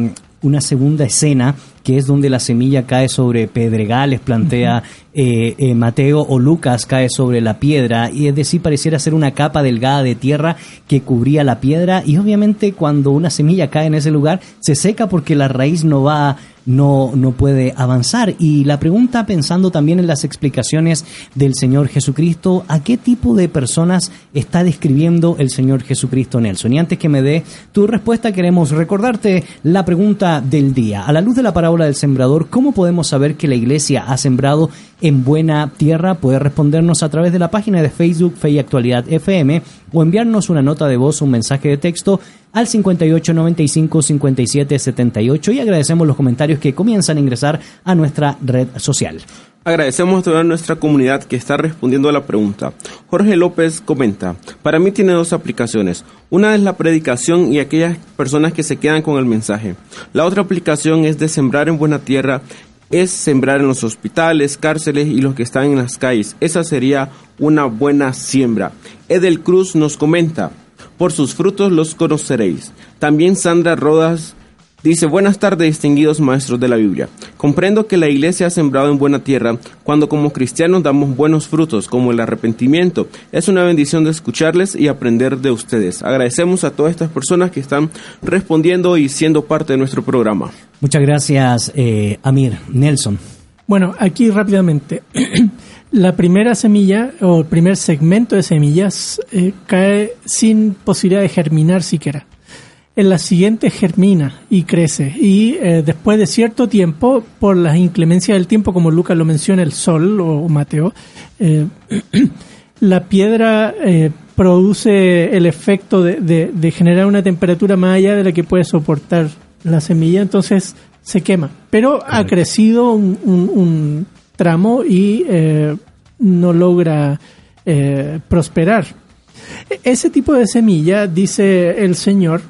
una segunda escena que es donde la semilla cae sobre pedregales, plantea eh, eh, Mateo, o Lucas cae sobre la piedra, y es decir, pareciera ser una capa delgada de tierra que cubría la piedra, y obviamente cuando una semilla cae en ese lugar, se seca porque la raíz no va no, no puede avanzar. Y la pregunta, pensando también en las explicaciones del Señor Jesucristo, ¿a qué tipo de personas está describiendo el Señor Jesucristo Nelson? Y antes que me dé tu respuesta, queremos recordarte la pregunta del día. A la luz de la parábola del sembrador, ¿cómo podemos saber que la iglesia ha sembrado en buena tierra? Puedes respondernos a través de la página de Facebook Fe y Actualidad FM o enviarnos una nota de voz o un mensaje de texto al 58 95 57 78 y agradecemos los comentarios que comienzan a ingresar a nuestra red social. Agradecemos a toda nuestra comunidad que está respondiendo a la pregunta. Jorge López comenta, para mí tiene dos aplicaciones. Una es la predicación y aquellas personas que se quedan con el mensaje. La otra aplicación es de sembrar en buena tierra, es sembrar en los hospitales, cárceles y los que están en las calles. Esa sería una buena siembra. Edel Cruz nos comenta, por sus frutos los conoceréis. También Sandra Rodas Dice, buenas tardes distinguidos maestros de la Biblia. Comprendo que la iglesia ha sembrado en buena tierra cuando como cristianos damos buenos frutos como el arrepentimiento. Es una bendición de escucharles y aprender de ustedes. Agradecemos a todas estas personas que están respondiendo y siendo parte de nuestro programa. Muchas gracias, eh, Amir. Nelson. Bueno, aquí rápidamente. La primera semilla o el primer segmento de semillas eh, cae sin posibilidad de germinar siquiera. En la siguiente germina y crece. Y eh, después de cierto tiempo, por las inclemencias del tiempo, como Lucas lo menciona, el sol o Mateo, eh, la piedra eh, produce el efecto de, de- de generar una temperatura más allá de la que puede soportar la semilla, entonces se quema. Pero ha crecido un, un- un tramo y no logra prosperar. E- Ese tipo de semilla, dice el Señor,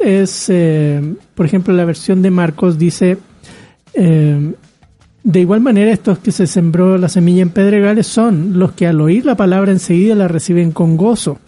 es, eh, por ejemplo, la versión de Marcos dice, eh, de igual manera estos que se sembró la semilla en pedregales son los que al oír la palabra enseguida la reciben con gozo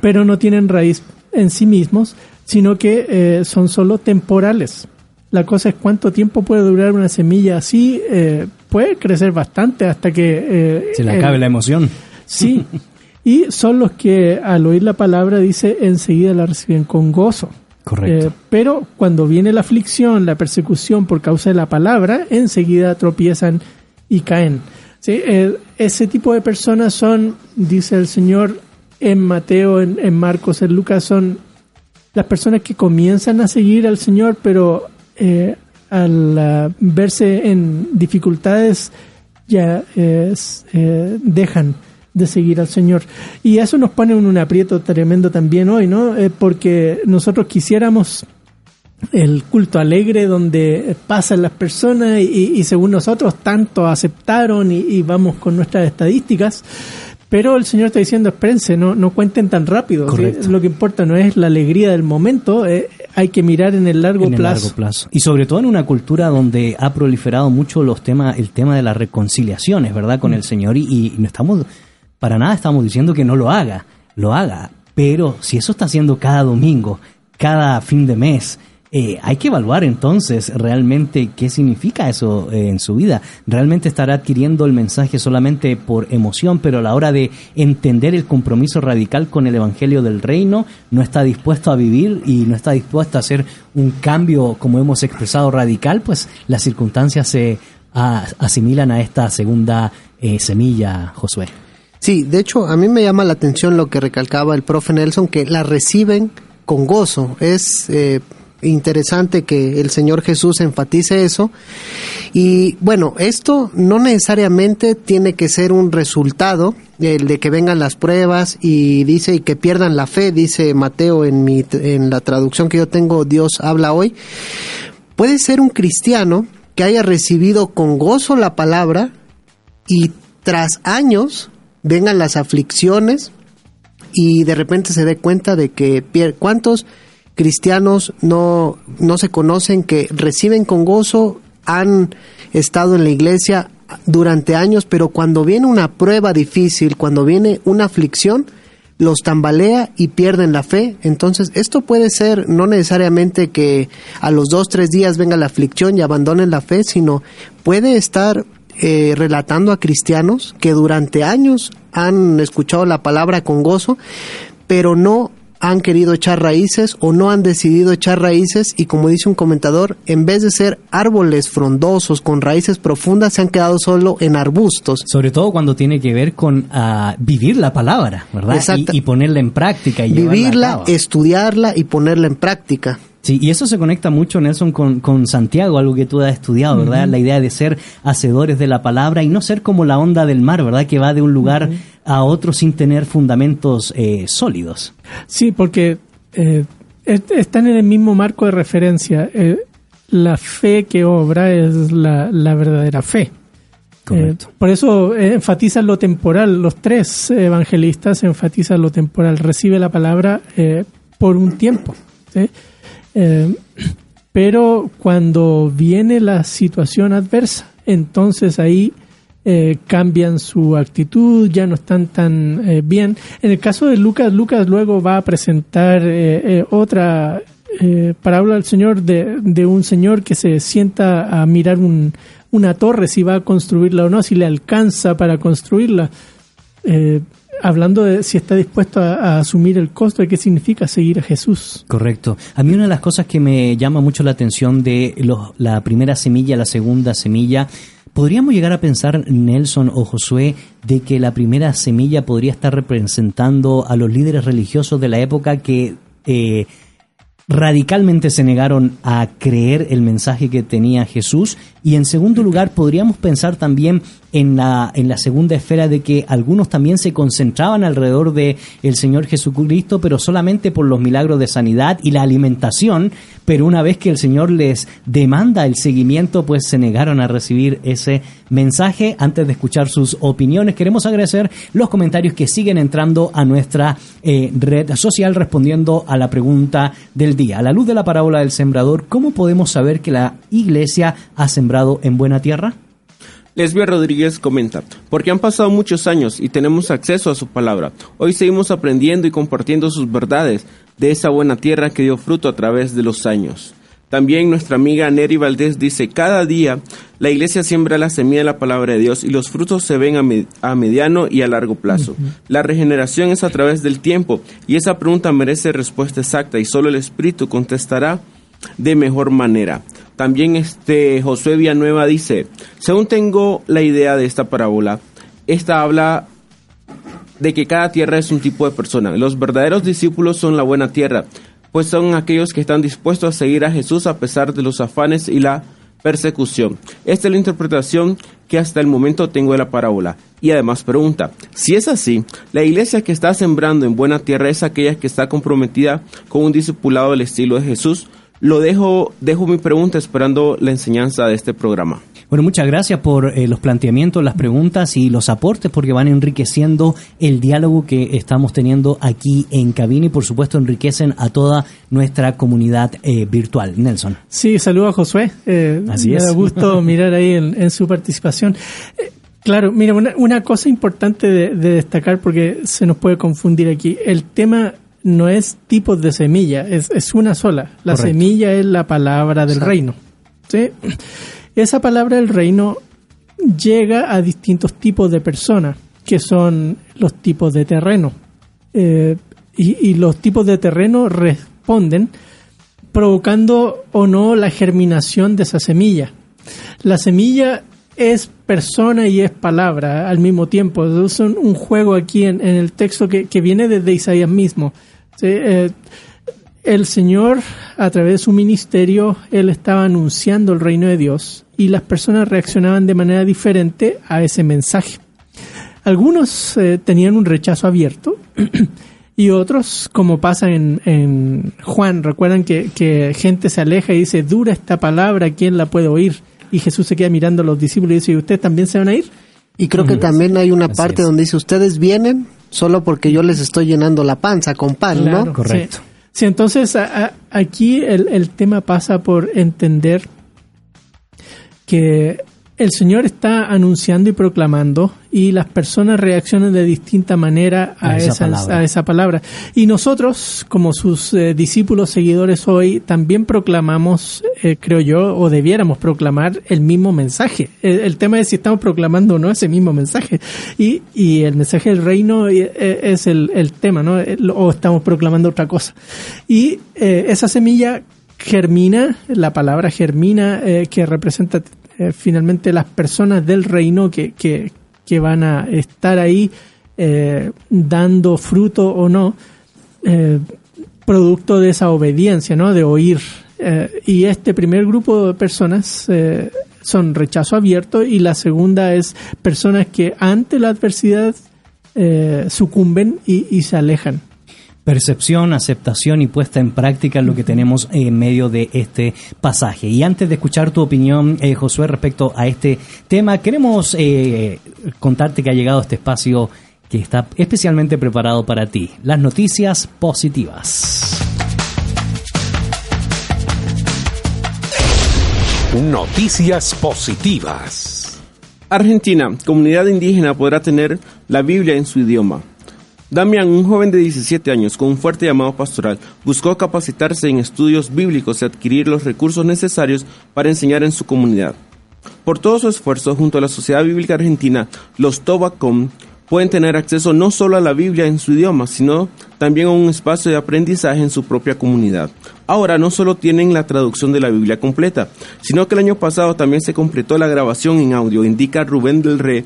pero no tienen raíz en sí mismos, sino que eh, son solo temporales. La cosa es cuánto tiempo puede durar una semilla así. eh, puede crecer bastante hasta que... Se le acabe la emoción. Sí. Y son los que al oír la palabra dice enseguida la reciben con gozo. Correcto. Eh, pero cuando viene la aflicción, la persecución por causa de la palabra, enseguida tropiezan y caen. ¿Sí? Eh, ese tipo de personas son, dice el Señor en Mateo, en, en Marcos, en Lucas, son las personas que comienzan a seguir al Señor, pero eh, al ah, verse en dificultades ya eh, eh, dejan de seguir al Señor. Y eso nos pone en un aprieto tremendo también hoy, ¿no? Eh, porque nosotros quisiéramos el culto alegre donde pasan las personas y, y según nosotros tanto aceptaron y, y vamos con nuestras estadísticas. Pero el Señor está diciendo, espérense, no, no cuenten tan rápido. Que Lo que importa no es la alegría del momento, eh, hay que mirar en el largo en el plazo. largo plazo. Y sobre todo en una cultura donde ha proliferado mucho los temas, el tema de las reconciliaciones, ¿verdad? Con el Señor y, y no estamos, para nada estamos diciendo que no lo haga, lo haga. Pero si eso está haciendo cada domingo, cada fin de mes, eh, hay que evaluar entonces realmente qué significa eso eh, en su vida. Realmente estará adquiriendo el mensaje solamente por emoción, pero a la hora de entender el compromiso radical con el Evangelio del Reino, no está dispuesto a vivir y no está dispuesto a hacer un cambio, como hemos expresado, radical, pues las circunstancias se asimilan a esta segunda eh, semilla, Josué. Sí, de hecho, a mí me llama la atención lo que recalcaba el profe Nelson, que la reciben con gozo. Es eh, interesante que el Señor Jesús enfatice eso. Y bueno, esto no necesariamente tiene que ser un resultado el de que vengan las pruebas y dice y que pierdan la fe, dice Mateo en mi en la traducción que yo tengo, Dios habla hoy. Puede ser un cristiano que haya recibido con gozo la palabra y tras años vengan las aflicciones y de repente se dé cuenta de que cuántos cristianos no, no se conocen que reciben con gozo, han estado en la iglesia durante años, pero cuando viene una prueba difícil, cuando viene una aflicción, los tambalea y pierden la fe. Entonces, esto puede ser no necesariamente que a los dos, tres días venga la aflicción y abandonen la fe, sino puede estar eh, relatando a cristianos que durante años han escuchado la palabra con gozo, pero no han querido echar raíces o no han decidido echar raíces y como dice un comentador, en vez de ser árboles frondosos con raíces profundas, se han quedado solo en arbustos. Sobre todo cuando tiene que ver con ah, vivir la palabra, ¿verdad? Y, y ponerla en práctica y a Vivirla, cabo. estudiarla y ponerla en práctica. Sí, y eso se conecta mucho, Nelson, con, con Santiago, algo que tú has estudiado, ¿verdad? La idea de ser hacedores de la palabra y no ser como la onda del mar, ¿verdad? Que va de un lugar a otro sin tener fundamentos eh, sólidos. Sí, porque eh, est- están en el mismo marco de referencia. Eh, la fe que obra es la, la verdadera fe. Correcto. Eh, por eso enfatizan lo temporal. Los tres evangelistas enfatizan lo temporal. Recibe la palabra por un tiempo. ¿sí? Eh, pero cuando viene la situación adversa, entonces ahí eh, cambian su actitud, ya no están tan eh, bien. En el caso de Lucas, Lucas luego va a presentar eh, eh, otra eh, parábola del Señor de, de un señor que se sienta a mirar un, una torre, si va a construirla o no, si le alcanza para construirla. Hablando de si está dispuesto a, a asumir el costo de qué significa seguir a Jesús. Correcto. A mí una de las cosas que me llama mucho la atención de los- la primera semilla, la segunda semilla, podríamos llegar a pensar, Nelson o Josué, de que la primera semilla podría estar representando a los líderes religiosos de la época que eh, radicalmente se negaron a creer el mensaje que tenía Jesús y en segundo lugar podríamos pensar también en la, en la segunda esfera de que algunos también se concentraban alrededor de el Señor Jesucristo, pero solamente por los milagros de sanidad y la alimentación, pero una vez que el Señor les demanda el seguimiento, pues se negaron a recibir ese mensaje. Antes de escuchar sus opiniones, queremos agradecer los comentarios que siguen entrando a nuestra eh, red social respondiendo a la pregunta del día. A la luz de la parábola del sembrador, ¿cómo podemos saber que la iglesia ha sembrado en buena tierra? Lesbia Rodríguez comenta, porque han pasado muchos años y tenemos acceso a su palabra. Hoy seguimos aprendiendo y compartiendo sus verdades de esa buena tierra que dio fruto a través de los años. También nuestra amiga Neri Valdés dice, cada día la iglesia siembra la semilla de la palabra de Dios y los frutos se ven a, me- a mediano y a largo plazo. La regeneración es a través del tiempo y esa pregunta merece respuesta exacta y solo el Espíritu contestará de mejor manera. También este Josué Villanueva dice, según tengo la idea de esta parábola, esta habla de que cada tierra es un tipo de persona. Los verdaderos discípulos son la buena tierra, pues son aquellos que están dispuestos a seguir a Jesús a pesar de los afanes y la persecución. Esta es la interpretación que hasta el momento tengo de la parábola. Y además pregunta, si es así, la iglesia que está sembrando en buena tierra es aquella que está comprometida con un discipulado del estilo de Jesús. Lo dejo, dejo mi pregunta esperando la enseñanza de este programa. Bueno, muchas gracias por eh, los planteamientos, las preguntas y los aportes porque van enriqueciendo el diálogo que estamos teniendo aquí en cabina y por supuesto enriquecen a toda nuestra comunidad eh, virtual. Nelson. Sí, saludo a Josué. Eh, Así me es. da gusto mirar ahí en, en su participación. Eh, claro, mira, una, una cosa importante de, de destacar porque se nos puede confundir aquí. El tema no es tipos de semilla, es, es una sola. La Correcto. semilla es la palabra del Exacto. reino. ¿sí? Esa palabra del reino llega a distintos tipos de personas, que son los tipos de terreno. Eh, y, y los tipos de terreno responden provocando o no la germinación de esa semilla. La semilla es persona y es palabra al mismo tiempo. Es un, un juego aquí en, en el texto que, que viene desde Isaías mismo. ¿Sí? Eh, el Señor, a través de su ministerio, Él estaba anunciando el reino de Dios y las personas reaccionaban de manera diferente a ese mensaje. Algunos eh, tenían un rechazo abierto y otros, como pasa en, en Juan, recuerdan que, que gente se aleja y dice, dura esta palabra, ¿quién la puede oír? Y Jesús se queda mirando a los discípulos y dice, ¿y ustedes también se van a ir? Y creo que también hay una Así parte es. donde dice, ustedes vienen solo porque yo les estoy llenando la panza con pan, Claro, ¿no? Correcto. Sí, Sí, entonces a- a- aquí el, el tema pasa por entender que el Señor está anunciando y proclamando y las personas reaccionan de distinta manera a, A esa esa, palabra. a esa palabra. Y nosotros, como sus eh, discípulos seguidores hoy, también proclamamos, eh, creo yo, o debiéramos proclamar el mismo mensaje. El, el tema es si estamos proclamando o no ese mismo mensaje. Y, y el mensaje del reino eh, es el, el tema, ¿no? O estamos proclamando otra cosa. Y eh, esa semilla germina, la palabra germina, eh, que representa eh, finalmente las personas del reino que, que, van a estar ahí eh, dando fruto o no, eh, producto de esa obediencia, ¿no? De oír. Eh, y este primer grupo de personas son rechazo abierto y la segunda es personas que ante la adversidad sucumben y se alejan. Percepción, aceptación y puesta en práctica es lo que tenemos en medio de este pasaje. Y antes de escuchar tu opinión, eh, Josué, respecto a este tema, queremos eh, contarte que ha llegado este espacio que está especialmente preparado para ti. Las noticias positivas. Noticias positivas. Argentina, comunidad indígena podrá tener la Biblia en su idioma. Damián, un joven de 17 años con un fuerte llamado pastoral, buscó capacitarse en estudios bíblicos y adquirir los recursos necesarios para enseñar en su comunidad. Por todo su esfuerzo junto a la Sociedad Bíblica Argentina, los Tobacom pueden tener acceso no solo a la Biblia en su idioma, sino también a un espacio de aprendizaje en su propia comunidad. Ahora no solo tienen la traducción de la Biblia completa, sino que el año pasado también se completó la grabación en audio, indica Rubén del Rey,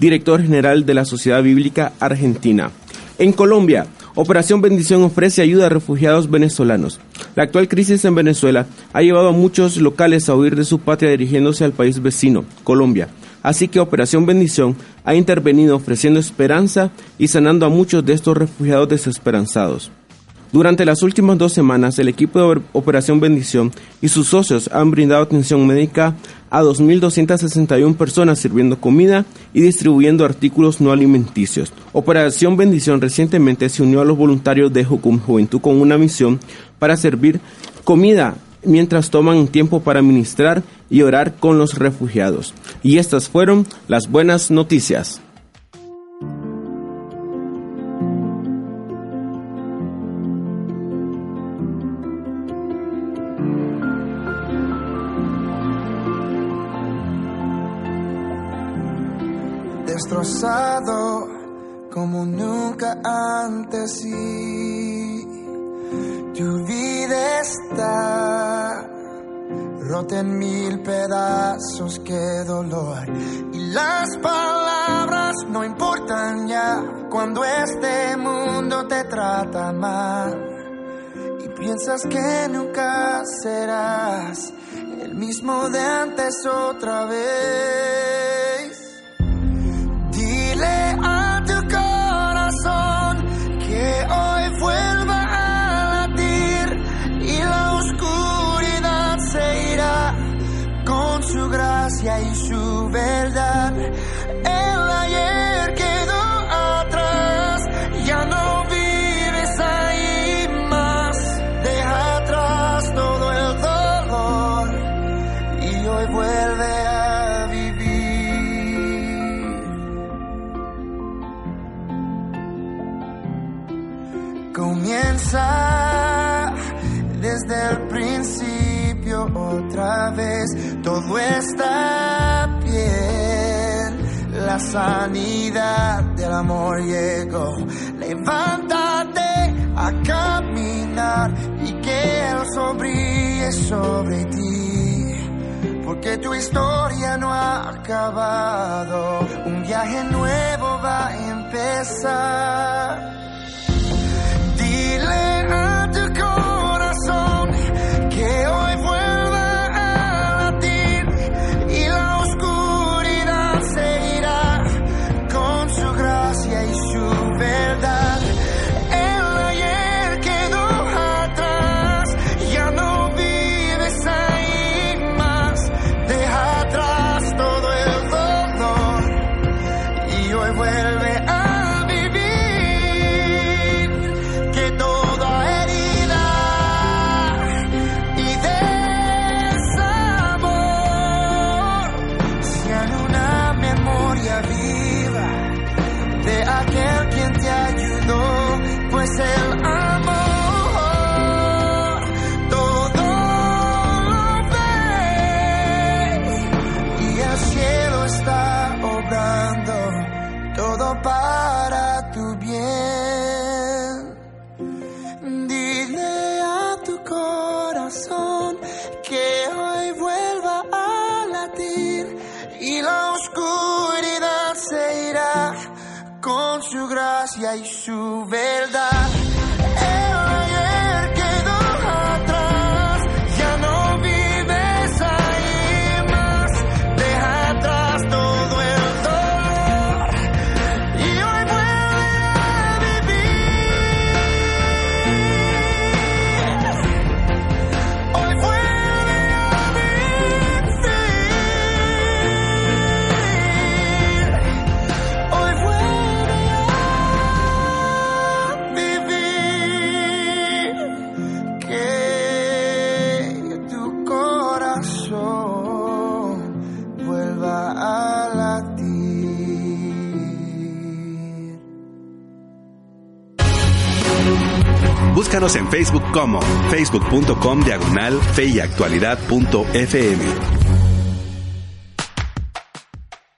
director general de la Sociedad Bíblica Argentina. En Colombia, Operación Bendición ofrece ayuda a refugiados venezolanos. La actual crisis en Venezuela ha llevado a muchos locales a huir de su patria dirigiéndose al país vecino, Colombia. Así que Operación Bendición ha intervenido ofreciendo esperanza y sanando a muchos de estos refugiados desesperanzados. Durante las últimas dos semanas, el equipo de Operación Bendición y sus socios han brindado atención médica a 2.261 personas sirviendo comida y distribuyendo artículos no alimenticios. Operación Bendición recientemente se unió a los voluntarios de Jucum Juventud con una misión para servir comida mientras toman tiempo para ministrar y orar con los refugiados. Y estas fueron las buenas noticias. Destrozado como nunca antes y tu vida está rota en mil pedazos, qué dolor. Y las palabras no importan ya cuando este mundo te trata mal. Y piensas que nunca serás el mismo de antes otra vez. Desde el principio otra vez, todo está bien. La sanidad del amor llegó. Levántate a caminar y que sol brille sobre ti. Porque tu historia no ha acabado, un viaje nuevo va a empezar. Para tu bien. Dile a tu corazón que hoy vuelva a latir y la oscuridad se irá con su gracia y su verdad. Búscanos en Facebook como facebook.com diagonal.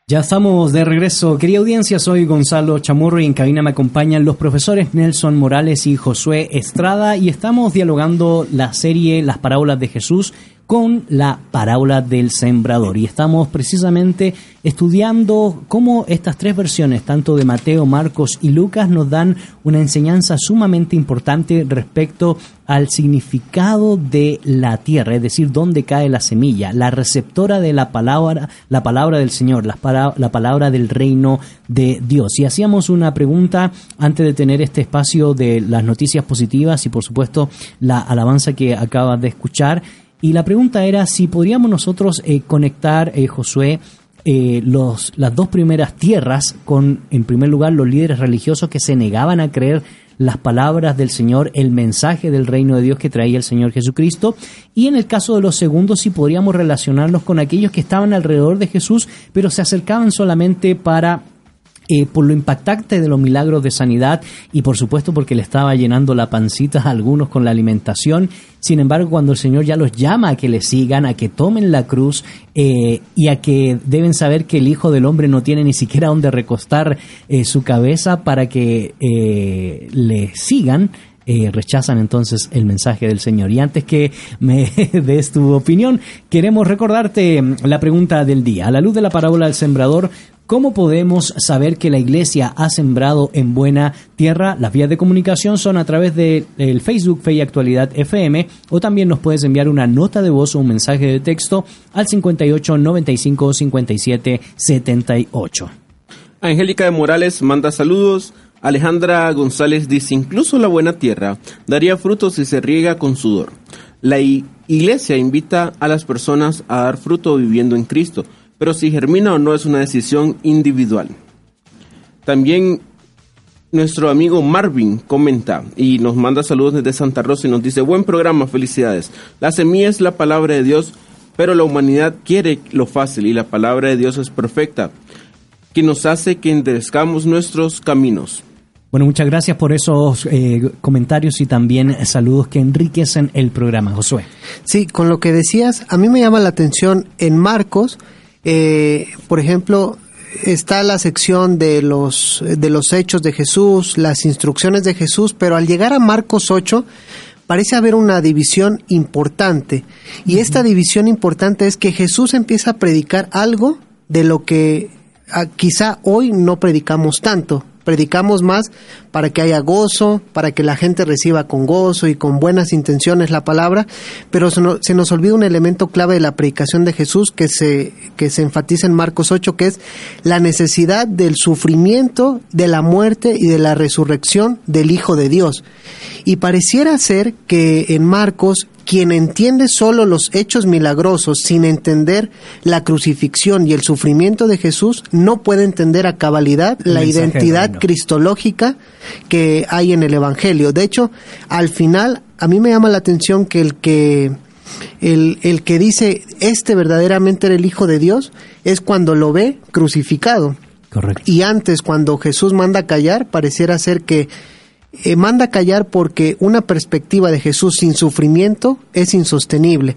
Ya estamos de regreso. Querida audiencia, soy Gonzalo Chamorro y en cabina me acompañan los profesores Nelson Morales y Josué Estrada y estamos dialogando la serie Las parábolas de Jesús con la parábola del sembrador. Y estamos precisamente estudiando cómo estas tres versiones, tanto de Mateo, Marcos y Lucas, nos dan una enseñanza sumamente importante respecto al significado de la tierra, es decir, dónde cae la semilla, la receptora de la palabra, la palabra del Señor, la, la palabra del reino de Dios. Y hacíamos una pregunta antes de tener este espacio de las noticias positivas y por supuesto la alabanza que acabas de escuchar. Y la pregunta era si podríamos nosotros eh, conectar, eh, Josué, eh, los, las dos primeras tierras con, en primer lugar, los líderes religiosos que se negaban a creer las palabras del Señor, el mensaje del reino de Dios que traía el Señor Jesucristo. Y en el caso de los segundos, si podríamos relacionarnos con aquellos que estaban alrededor de Jesús, pero se acercaban solamente para eh, por lo impactante de los milagros de sanidad y por supuesto porque le estaba llenando la pancita a algunos con la alimentación. Sin embargo, cuando el Señor ya los llama a que le sigan, a que tomen la cruz eh, y a que deben saber que el Hijo del Hombre no tiene ni siquiera donde recostar eh, su cabeza para que le sigan, rechazan entonces el mensaje del Señor. Y antes que me des tu opinión, queremos recordarte la pregunta del día. A la luz de la parábola del sembrador, ¿Cómo podemos saber que la iglesia ha sembrado en buena tierra? Las vías de comunicación son a través del Facebook Fe y Actualidad FM o también nos puedes enviar una nota de voz o un mensaje de texto al 58 95 57 78. Angélica de Morales manda saludos. Alejandra González dice, incluso la buena tierra daría frutos si se riega con sudor. La iglesia invita a las personas a dar fruto viviendo en Cristo pero si germina o no es una decisión individual. También nuestro amigo Marvin comenta y nos manda saludos desde Santa Rosa y nos dice, buen programa, felicidades. La semilla es la palabra de Dios, pero la humanidad quiere lo fácil y la palabra de Dios es perfecta, que nos hace que enderezcamos nuestros caminos. Bueno, muchas gracias por esos eh, comentarios y también saludos que enriquecen el programa, Josué. Sí, con lo que decías, a mí me llama la atención en Marcos, eh, por ejemplo, está la sección de los, de los hechos de Jesús, las instrucciones de Jesús, pero al llegar a Marcos 8 parece haber una división importante. Y esta división importante es que Jesús empieza a predicar algo de lo que ah, quizá hoy no predicamos tanto predicamos más para que haya gozo, para que la gente reciba con gozo y con buenas intenciones la palabra, pero se, nos olvida un elemento clave de la predicación de Jesús que se, que se enfatiza en Marcos 8, que es la necesidad del sufrimiento, de la muerte y de la resurrección del Hijo de Dios. Y pareciera ser que en Marcos quien entiende solo los hechos milagrosos sin entender la crucifixión y el sufrimiento de Jesús, no puede entender a cabalidad la identidad cristológica que hay en el Evangelio. De hecho, al final, a mí me llama la atención que el que el, el, que dice este verdaderamente era el Hijo de Dios es cuando lo ve crucificado. Correcto. Y antes, cuando Jesús manda callar, pareciera ser que eh, manda callar porque una perspectiva de Jesús sin sufrimiento es insostenible.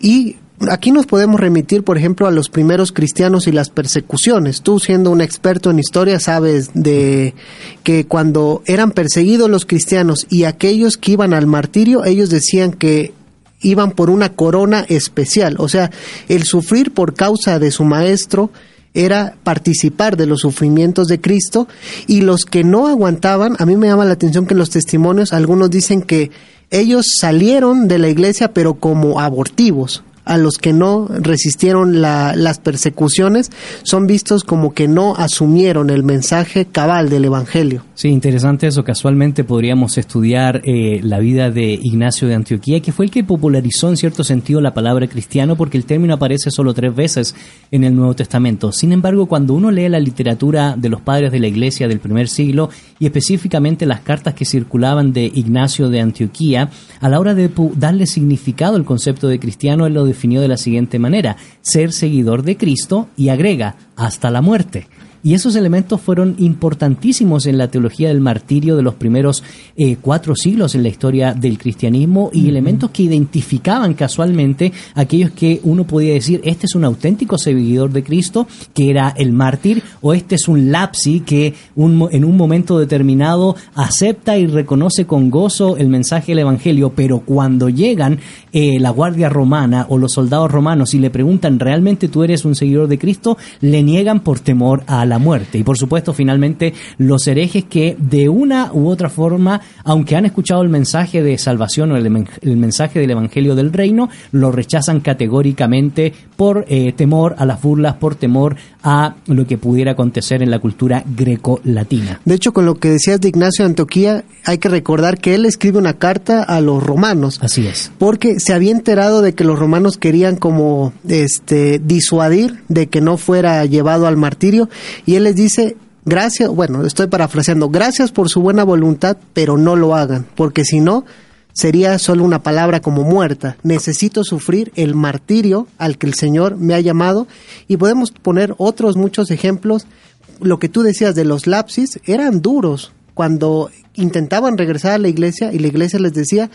Y aquí nos podemos remitir, por ejemplo, a los primeros cristianos y las persecuciones. Tú, siendo un experto en historia, sabes de que cuando eran perseguidos los cristianos y aquellos que iban al martirio, ellos decían que iban por una corona especial. O sea, el sufrir por causa de su maestro era participar de los sufrimientos de Cristo y los que no aguantaban, a mí me llama la atención que en los testimonios algunos dicen que ellos salieron de la iglesia pero como abortivos, a los que no resistieron las persecuciones son vistos como que no asumieron el mensaje cabal del Evangelio. Sí, interesante eso. Casualmente podríamos estudiar eh, la vida de Ignacio de Antioquía, que fue el que popularizó en cierto sentido la palabra cristiano, porque el término aparece solo tres veces en el Nuevo Testamento. Sin embargo, cuando uno lee la literatura de los padres de la Iglesia del primer siglo y específicamente las cartas que circulaban de Ignacio de Antioquía, a la hora de darle significado al concepto de cristiano, él lo definió de la siguiente manera, ser seguidor de Cristo y agrega hasta la muerte. Y esos elementos fueron importantísimos en la teología del martirio de los primeros eh, cuatro siglos en la historia del cristianismo y elementos que identificaban casualmente aquellos que uno podía decir, este es un auténtico seguidor de Cristo, que era el mártir, o este es un lapsi que un en un momento determinado acepta y reconoce con gozo el mensaje del Evangelio, pero cuando llegan eh, la guardia romana o los soldados romanos y le preguntan, ¿realmente tú eres un seguidor de Cristo? Le niegan por temor a la muerte. Y por supuesto, finalmente, los herejes que de una u otra forma, aunque han escuchado el mensaje de salvación o el mensaje del Evangelio del Reino, lo rechazan categóricamente por eh, temor a las burlas, por temor a lo que pudiera acontecer en la cultura greco-latina. De hecho, con lo que decías de Ignacio de Antioquía, hay que recordar que él escribe una carta a los romanos. Así es. Porque se había enterado de que los romanos querían como este disuadir de que no fuera llevado al martirio y él les dice, gracias, bueno, estoy parafraseando, gracias por su buena voluntad, pero no lo hagan, porque si no sería solo una palabra como muerta. Necesito sufrir el martirio al que el Señor me ha llamado y podemos poner otros muchos ejemplos. Lo que tú decías de los lapsis eran duros cuando intentaban regresar a la iglesia y la iglesia les decía,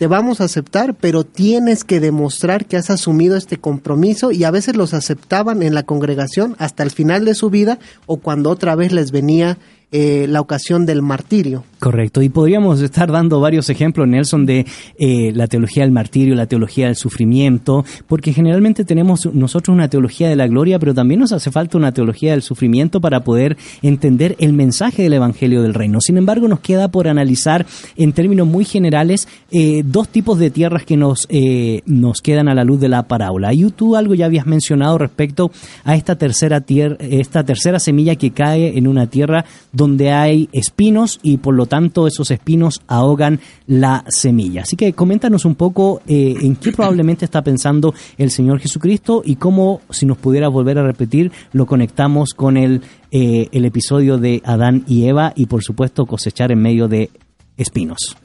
te vamos a aceptar, pero tienes que demostrar que has asumido este compromiso y a veces los aceptaban en la congregación hasta el final de su vida o cuando otra vez les venía eh, la ocasión del martirio. Correcto, y podríamos estar dando varios ejemplos, Nelson, de eh, la teología del martirio, la teología del sufrimiento, porque generalmente tenemos nosotros una teología de la gloria, pero también nos hace falta una teología del sufrimiento para poder entender el mensaje del Evangelio del Reino. Sin embargo, nos queda por analizar en términos muy generales eh, dos tipos de tierras que nos, eh, nos quedan a la luz de la parábola. Y tú algo ya habías mencionado respecto a esta tercera, tier- esta tercera semilla que cae en una tierra donde hay espinos y por lo tanto esos espinos ahogan la semilla. Así que coméntanos un poco eh, en qué probablemente está pensando el Señor Jesucristo y cómo, si nos pudiera volver a repetir, lo conectamos con el, eh, el episodio de Adán y Eva y por supuesto cosechar en medio de espinos.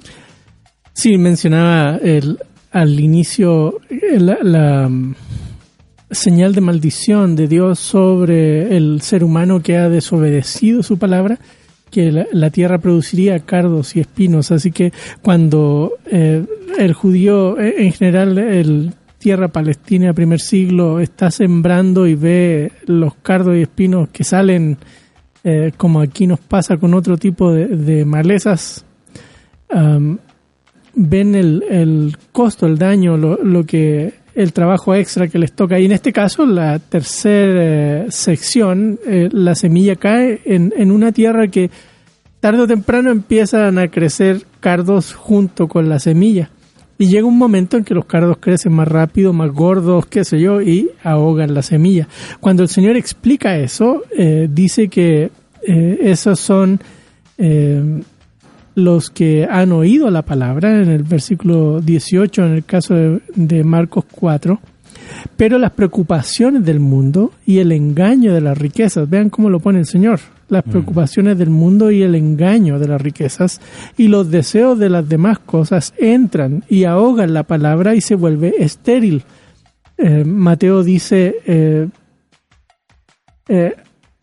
Sí, mencionaba el, al inicio eh, la, la, mm, señal de maldición de Dios sobre el ser humano que ha desobedecido su palabra, que la, tierra produciría cardos y espinos. Así que cuando eh, el judío, eh, en general, el tierra palestina primer siglo está sembrando y ve los cardos y espinos que salen, eh, como aquí nos pasa con otro tipo de, malezas, ven el, el costo, el daño, lo, lo que el trabajo extra que les toca. Y en este caso, la tercera eh, sección, eh, la semilla cae en, en una tierra que tarde o temprano empiezan a crecer cardos junto con la semilla. Y llega un momento en que los cardos crecen más rápido, más gordos, qué sé yo, y ahogan la semilla. Cuando el Señor explica eso, eh, dice que eh, esos son los que han oído la palabra, en el versículo 18, en el caso de, de Marcos 4, pero las preocupaciones del mundo y el engaño de las riquezas, vean cómo lo pone el Señor, las preocupaciones del mundo y el engaño de las riquezas y los deseos de las demás cosas entran y ahogan la palabra y se vuelve estéril. Eh, Mateo dice, eh, eh,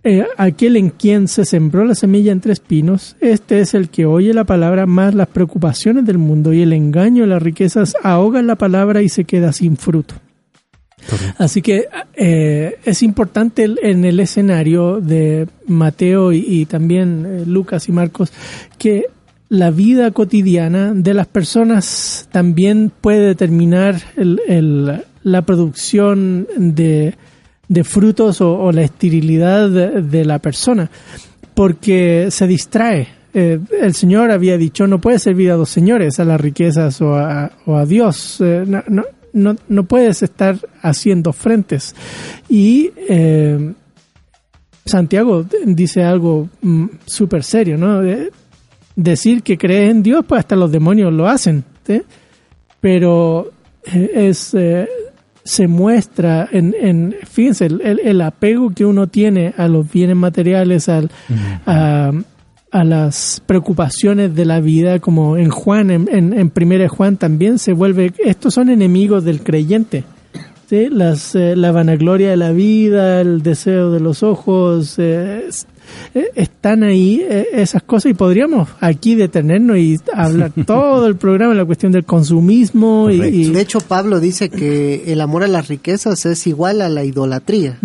eh, aquel en quien se sembró la semilla entre espinos, este es el que oye la palabra más las preocupaciones del mundo y el engaño de las riquezas ahogan la palabra y se queda sin fruto. Así que eh, es importante en el escenario de Mateo y, y también eh, Lucas y Marcos que la vida cotidiana de las personas también puede determinar el- el- la producción de, de frutos o, o la esterilidad de, de la persona, porque se distrae. Eh, el Señor había dicho, no puedes servir a dos señores, a las riquezas o a, o a Dios. Eh, no, no, no, puedes estar haciendo frentes. Y eh, Santiago dice algo mm, súper serio, ¿no? De- decir que crees en Dios, pues hasta los demonios lo hacen, ¿sí? Pero eh, es... eh, se muestra en, en fíjense, el, el- el apego que uno tiene a los bienes materiales, al, a, a las preocupaciones de la vida, como en Juan, en, en, en primera Juan también se vuelve, estos son enemigos del creyente. ¿sí? Las, eh, la vanagloria de la vida, el deseo de los ojos, eh, eh, están ahí eh, esas cosas y podríamos aquí detenernos y hablar todo el programa, la cuestión del consumismo y, y- De hecho, Pablo dice que el amor a las riquezas es igual a la idolatría.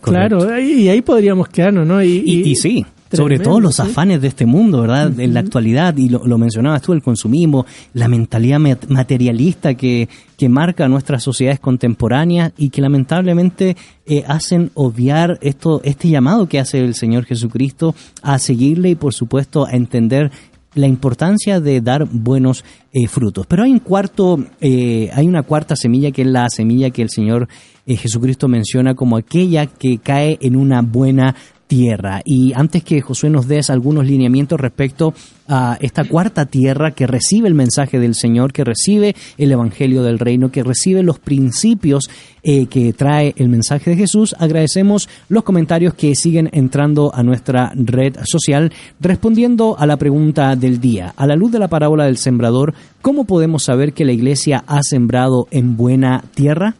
Claro, y, y ahí podríamos quedarnos, ¿no? Y, Y, y sí, sobre Tremendo, todo los afanes de este mundo, ¿verdad? En la actualidad, y lo, lo mencionabas tú, el consumismo, la mentalidad mat- materialista que, que marca nuestras sociedades contemporáneas y que lamentablemente eh, hacen obviar esto, este llamado que hace el Señor Jesucristo a seguirle y por supuesto a entender la importancia de dar buenos eh, frutos. Pero hay un cuarto, eh, hay una cuarta semilla que es la semilla que el Señor eh, Jesucristo menciona como aquella que cae en una buena tierra. Y antes que Josué nos des algunos lineamientos respecto a esta cuarta tierra que recibe el mensaje del Señor, que recibe el Evangelio del Reino, que recibe los principios eh, que trae el mensaje de Jesús, agradecemos los comentarios que siguen entrando a nuestra red social respondiendo a la pregunta del día. A la luz de la parábola del sembrador, ¿cómo podemos saber que la iglesia ha sembrado en buena tierra?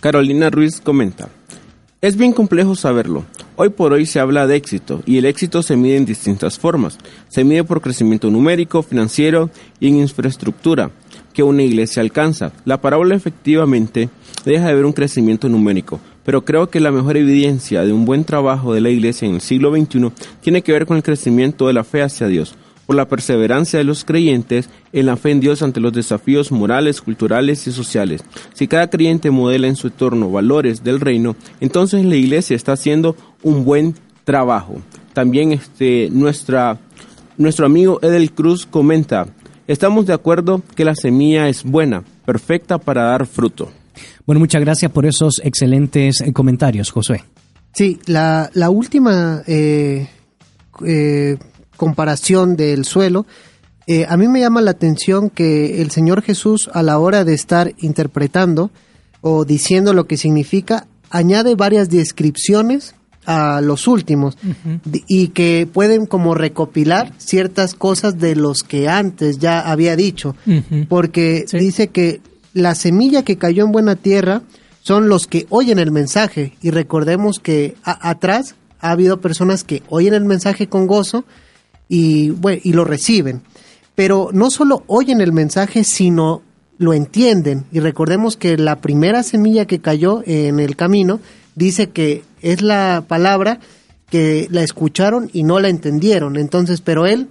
Carolina Ruiz comenta, es bien complejo saberlo. Hoy por hoy se habla de éxito y el éxito se mide en distintas formas. Se mide por crecimiento numérico, financiero y en infraestructura que una iglesia alcanza. La parábola efectivamente deja de ver un crecimiento numérico, pero creo que la mejor evidencia de un buen trabajo de la iglesia en el siglo XXI tiene que ver con el crecimiento de la fe hacia Dios por la perseverancia de los creyentes en la fe en Dios ante los desafíos morales, culturales y sociales. Si cada creyente modela en su entorno valores del reino, entonces la iglesia está haciendo un buen trabajo. También este, nuestra, nuestro amigo Edel Cruz comenta, estamos de acuerdo que la semilla es buena, perfecta para dar fruto. Bueno, muchas gracias por esos excelentes eh, comentarios, Josué. Sí, la, la última eh, eh, comparación del suelo, eh, a mí me llama la atención que el Señor Jesús a la hora de estar interpretando o diciendo lo que significa, añade varias descripciones a los últimos y que pueden como recopilar ciertas cosas de los que antes ya había dicho porque dice que la semilla que cayó en buena tierra son los que oyen el mensaje y recordemos que atrás ha habido personas que oyen el mensaje con gozo y, bueno, y lo reciben, pero no solo oyen el mensaje, sino lo entienden. Y recordemos que la primera semilla que cayó en el camino dice que es la palabra que la escucharon y no la entendieron, entonces, pero él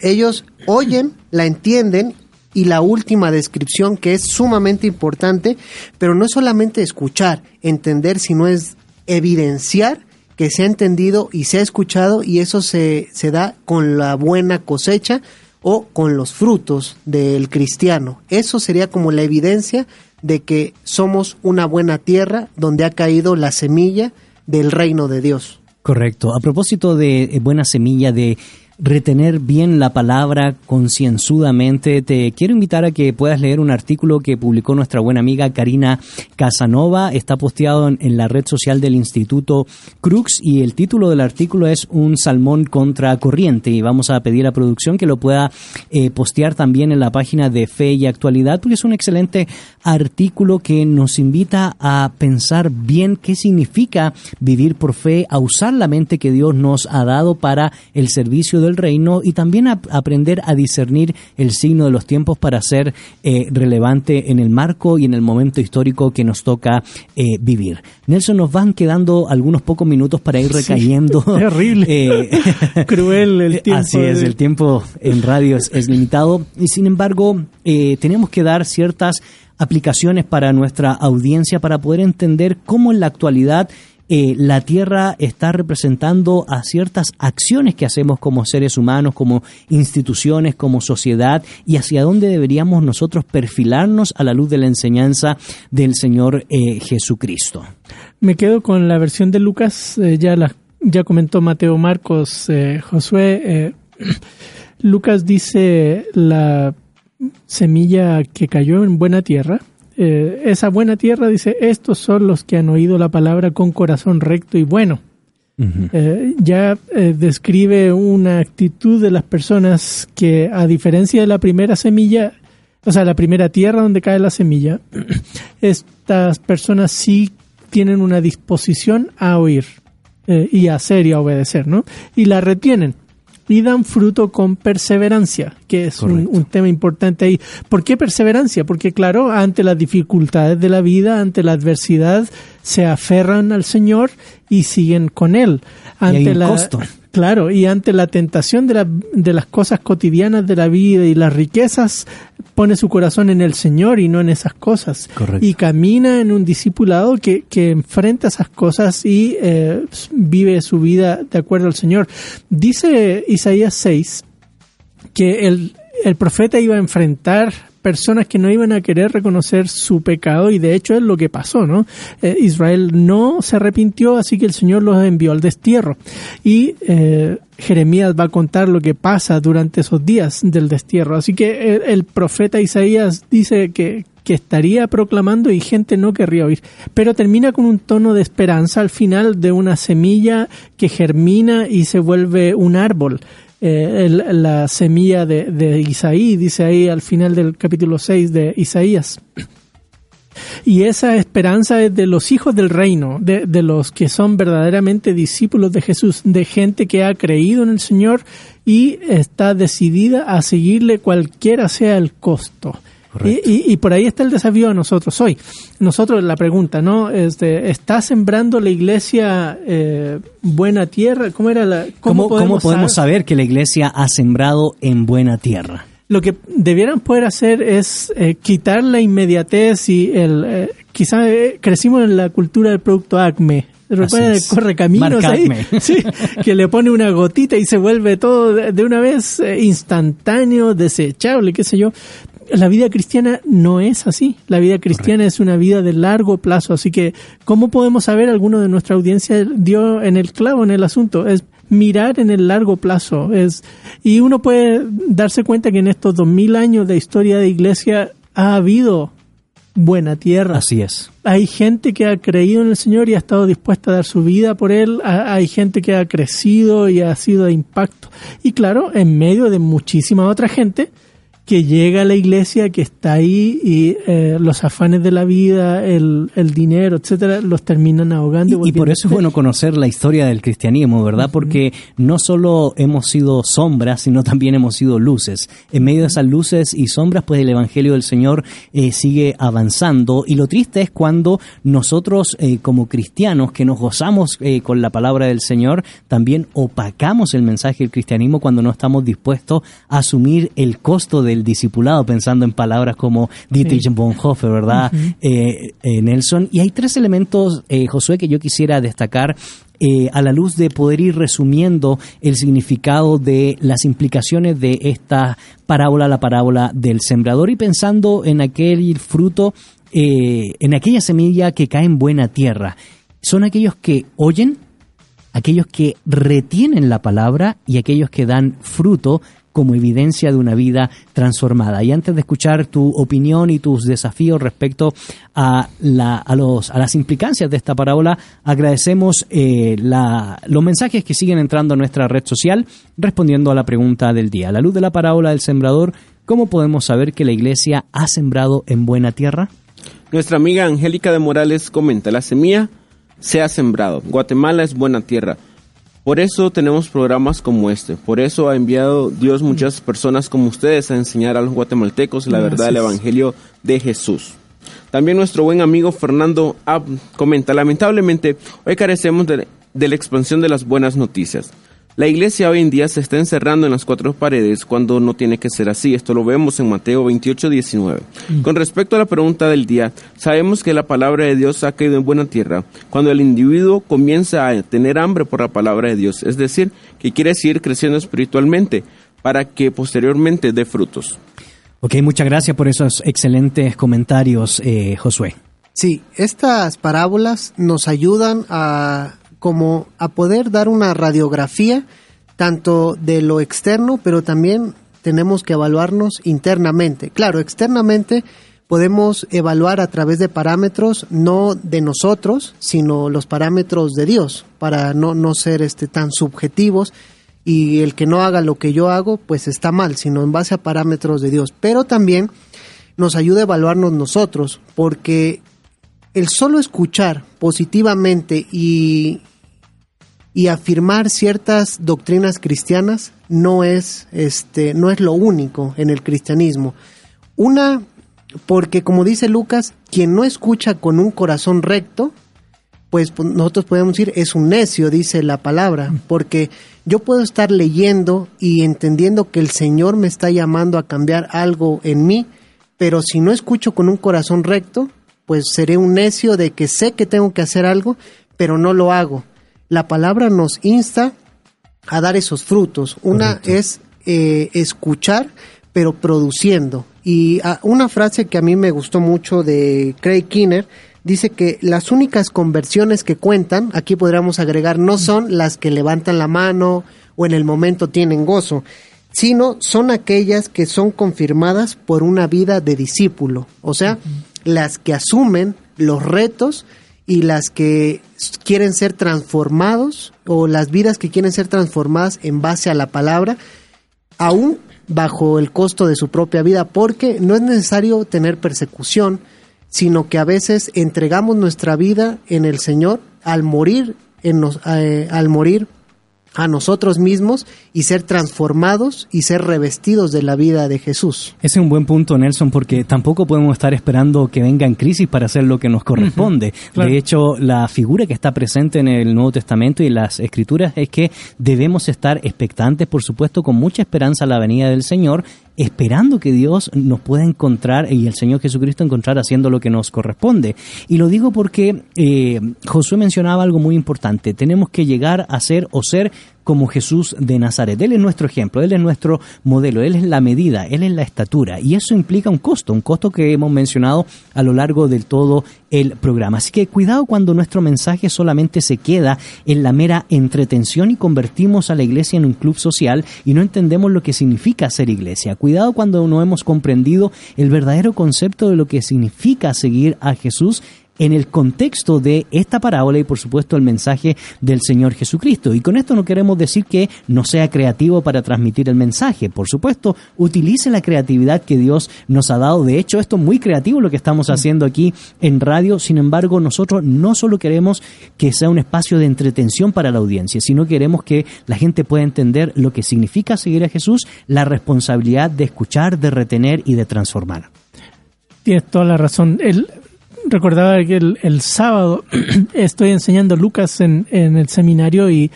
ellos oyen, la entienden y la última descripción que es sumamente importante, pero no es solamente escuchar, entender, sino es evidenciar que se ha entendido y se ha escuchado y eso se, se da con la buena cosecha o con los frutos del cristiano. Eso sería como la evidencia de que somos una buena tierra donde ha caído la semilla del reino de Dios. Correcto. A propósito de eh, buena semilla, de retener bien la palabra concienzudamente, te quiero invitar a que puedas leer un artículo que publicó nuestra buena amiga Karina Casanova. Está posteado en, la red social del Instituto Crux y el título del artículo es Un salmón contra corriente. Y vamos a pedir a producción que lo pueda eh, postear también en la página de Fe y Actualidad, porque es un excelente artículo que nos invita a pensar bien qué significa vivir por fe, a usar la mente que Dios nos ha dado para el servicio del reino y también a aprender a discernir el signo de los tiempos para ser eh, relevante en el marco y en el momento histórico que nos toca eh, vivir. Nelson, nos van quedando algunos pocos minutos para ir Sí, recayendo. terrible. Eh, Cruel el tiempo Así es, el tiempo en radio es, es limitado y sin embargo tenemos que dar ciertas aplicaciones para nuestra audiencia para poder entender cómo en la actualidad eh, la Tierra está representando a ciertas acciones que hacemos como seres humanos, como instituciones, como sociedad, y hacia dónde deberíamos nosotros perfilarnos a la luz de la enseñanza del Señor eh, Jesucristo. Me quedo con la versión de Lucas, eh, ya la, ya comentó Mateo Marcos, Josué. Lucas dice la semilla que cayó en buena tierra. Eh, esa buena tierra dice, estos son los que han oído la palabra con corazón recto y bueno. Eh, ya eh, describe una actitud de las personas que, a diferencia de la primera semilla, o sea, la primera tierra donde cae la semilla, estas personas sí tienen una disposición a oír y a hacer y a obedecer, ¿no? Y la retienen y dan fruto con perseverancia, que es un, un, tema importante ahí. ¿Por qué perseverancia? Porque claro, ante las dificultades de la vida, ante la adversidad, se aferran al Señor y siguen con Él. Ante y hay un la, costo. Claro, y ante la tentación de, la, de las cosas cotidianas de la vida y las riquezas, pone su corazón en el Señor y no en esas cosas. Correcto. Y camina en un discipulado que, que enfrenta esas cosas y eh, vive su vida de acuerdo al Señor. Dice Isaías 6 que el, el profeta iba a enfrentar personas que no iban a querer reconocer su pecado y de hecho es lo que pasó, ¿no? Eh, Israel no se arrepintió, así que el Señor los envió al destierro. Y eh, Jeremías va a contar lo que pasa durante esos días del destierro. Así que el, el profeta Isaías dice que, que estaría proclamando y gente no querría oír. Pero termina con un tono de esperanza al final de una semilla que germina y se vuelve un árbol. Eh, la semilla de, de, Isaí, dice ahí al final del capítulo 6 de Isaías. Y esa esperanza es de los hijos del reino, de, de, los que son verdaderamente discípulos de Jesús, de gente que ha creído en el Señor y está decidida a seguirle cualquiera sea el costo. Y, y, y, por ahí está el desafío a nosotros hoy. Nosotros, la pregunta, ¿no? Este, ¿Está sembrando la iglesia eh, buena tierra? ¿Cómo era la.? ¿Cómo, ¿Cómo podemos, ¿cómo podemos saber? saber que la iglesia ha sembrado en buena tierra? Lo que debieran poder hacer es eh, quitar la inmediatez y el. Eh, quizá crecimos en la cultura del producto ACME, recuerda el correcaminos ahí, sí, que le pone una gotita y se vuelve todo de, de una vez eh, instantáneo, desechable, qué sé yo. La vida cristiana no es así. La vida cristiana Correcto. es una vida de largo plazo. Así que, ¿cómo podemos saber? Alguno de nuestra audiencia dio en el clavo en el asunto. Es mirar en el largo plazo. Es, y uno puede darse cuenta que en estos dos mil años de historia de iglesia ha habido buena tierra. Así es. Hay gente que ha creído en el Señor y ha estado dispuesta a dar su vida por Él. Hay gente que ha crecido y ha sido de impacto. Y claro, en medio de muchísima otra gente que llega a la iglesia, que está ahí y eh, los afanes de la vida, el, el dinero, etcétera, los terminan ahogando. Y, y por eso es bueno conocer la historia del cristianismo, ¿verdad? Porque no solo hemos sido sombras, sino también hemos sido luces. En medio de esas luces y sombras, pues el Evangelio del Señor eh, sigue avanzando. Y lo triste es cuando nosotros, eh, como cristianos, que nos gozamos eh, con la palabra del Señor, también opacamos el mensaje del cristianismo cuando no estamos dispuestos a asumir el costo de del discipulado, pensando en palabras como Dietrich sí. Bonhoeffer, ¿verdad? Uh -huh. eh, eh, Nelson. Y hay tres elementos, eh, Josué, que yo quisiera destacar eh, a la luz de poder ir resumiendo el significado de las implicaciones de esta parábola, la parábola del sembrador, y pensando en aquel fruto, eh, en aquella semilla que cae en buena tierra. Son aquellos que oyen, aquellos que retienen la palabra y aquellos que dan fruto como evidencia de una vida transformada. Y antes de escuchar tu opinión y tus desafíos respecto a, la, a, los, a las implicancias de esta parábola, agradecemos eh, los mensajes que siguen entrando a nuestra red social respondiendo a la pregunta del día. A la luz de la parábola del sembrador, ¿cómo podemos saber que la iglesia ha sembrado en buena tierra? Nuestra amiga Angélica de Morales comenta, la semilla se ha sembrado. Guatemala es buena tierra. Por eso tenemos programas como este. Por eso ha enviado Dios muchas personas como ustedes a enseñar a los guatemaltecos la verdad del Evangelio de Jesús. También nuestro buen amigo Fernando Ab comenta, lamentablemente, hoy carecemos de, de la expansión de las buenas noticias. La iglesia hoy en día se está encerrando en las cuatro paredes cuando no tiene que ser así. Esto lo vemos en Mateo 28, 19. Mm. Con respecto a la pregunta del día, sabemos que la palabra de Dios ha caído en buena tierra cuando el individuo comienza a tener hambre por la palabra de Dios, es decir, que quiere seguir creciendo espiritualmente para que posteriormente dé frutos. Ok, muchas gracias por esos excelentes comentarios, eh, Josué. Sí, estas parábolas nos ayudan a como a poder dar una radiografía tanto de lo externo, pero también tenemos que evaluarnos internamente. Claro, externamente podemos evaluar a través de parámetros no de nosotros, sino los parámetros de Dios, para no, no ser este, tan subjetivos y el que no haga lo que yo hago, pues está mal, sino en base a parámetros de Dios. Pero también nos ayuda a evaluarnos nosotros, porque el solo escuchar positivamente y, y afirmar ciertas doctrinas cristianas no es, este, no es lo único en el cristianismo. Una, porque como dice Lucas, quien no escucha con un corazón recto, pues pues, nosotros podemos decir es un necio, dice la palabra, porque yo puedo estar leyendo y entendiendo que el Señor me está llamando a cambiar algo en mí, pero si no escucho con un corazón recto, pues seré un necio de que sé que tengo que hacer algo, pero no lo hago. La palabra nos insta a dar esos frutos. Una es eh, escuchar, pero produciendo. Y ah, una frase que a mí me gustó mucho de Craig Kinner dice que las únicas conversiones que cuentan, aquí podríamos agregar, no son las que levantan la mano o en el momento tienen gozo, sino son aquellas que son confirmadas por una vida de discípulo, o sea, las que asumen los retos y las que quieren ser transformados o las vidas que quieren ser transformadas en base a la palabra, aún bajo el costo de su propia vida, porque no es necesario tener persecución, sino que a veces entregamos nuestra vida en el Señor al morir, en nos- eh, al morir a nosotros mismos y ser transformados y ser revestidos de la vida de Jesús. Ese es un buen punto, Nelson, porque tampoco podemos estar esperando que vengan crisis para hacer lo que nos corresponde. claro. De hecho, la figura que está presente en el Nuevo Testamento y las Escrituras es que debemos estar expectantes, por supuesto, con mucha esperanza a la venida del Señor, esperando que Dios nos pueda encontrar y el Señor Jesucristo encontrar haciendo lo que nos corresponde. Y lo digo porque eh, Josué mencionaba algo muy importante. Tenemos que llegar a ser o ser como Jesús de Nazaret. Él es nuestro ejemplo, Él es nuestro modelo, Él es la medida, Él es la estatura. Y eso implica un costo, un costo que hemos mencionado a lo largo de todo el programa. Así que cuidado cuando nuestro mensaje solamente se queda en la mera entretención y convertimos a la iglesia en un club social y no entendemos lo que significa ser iglesia. Cuidado cuando no hemos comprendido el verdadero concepto de lo que significa seguir a Jesús en el contexto de esta parábola y por supuesto el mensaje del Señor Jesucristo. Y con esto no queremos decir que no sea creativo para transmitir el mensaje. Por supuesto, utilice la creatividad que Dios nos ha dado. De hecho, esto es muy creativo lo que estamos haciendo aquí en radio. Sin embargo, nosotros no solo queremos que sea un espacio de entretención para la audiencia, sino queremos que la gente pueda entender lo que significa seguir a Jesús, la responsabilidad de escuchar, de retener y de transformar. Tienes toda la razón. El, recordaba que el, sábado estoy enseñando Lucas en, en el seminario y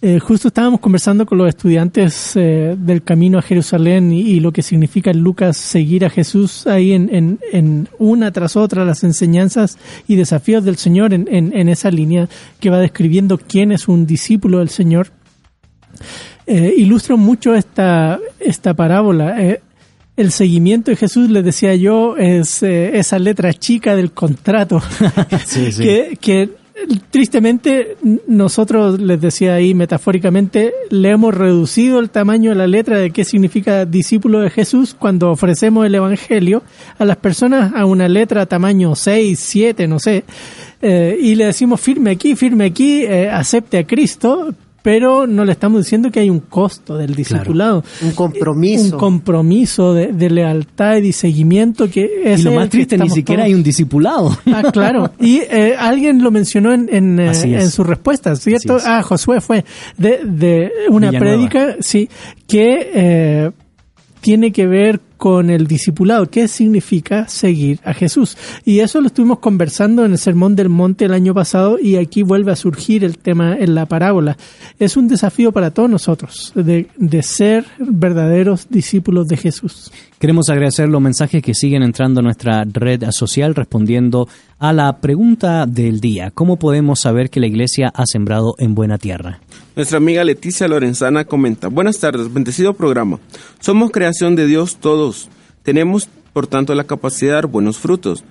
eh, justo estábamos conversando con los estudiantes eh, del camino a Jerusalén y, lo que significa Lucas seguir a Jesús ahí en, en, en una tras otra las enseñanzas y desafíos del Señor en, en, esa línea que va describiendo quién es un discípulo del Señor. Eh, mucho esta, esta parábola. Eh, el seguimiento de Jesús, les decía yo, es eh, esa letra chica del contrato Sí, sí. que, que tristemente nosotros, les decía ahí metafóricamente, le hemos reducido el tamaño de la letra de qué significa discípulo de Jesús cuando ofrecemos el Evangelio a las personas a una letra tamaño 6, 7, no sé, eh, y le decimos firme aquí, firme aquí, eh, acepte a Cristo, pero no le estamos diciendo que hay un costo del discipulado. Un compromiso. Un compromiso de, de lealtad y de seguimiento que es y lo el más que triste, ni siquiera todos. hay un discipulado. Ah, claro. Y eh, alguien lo mencionó en, en, eh, en su respuesta, ¿cierto? Así es. Ah, Josué fue de, de una Villanueva. prédica, sí, que eh, tiene que ver con el discipulado, qué significa seguir a Jesús. Y eso lo estuvimos conversando en el Sermón del Monte el año pasado y aquí vuelve a surgir el tema en la parábola. Es un desafío para todos nosotros de, ser verdaderos discípulos de Jesús. Queremos agradecer los mensajes que siguen entrando a nuestra red social respondiendo a la pregunta del día. ¿Cómo podemos saber que la iglesia ha sembrado en buena tierra? Nuestra amiga Leticia Lorenzana comenta, buenas tardes, bendecido programa. Somos creación de Dios todos. Tenemos, por tanto, la capacidad de dar buenos frutos.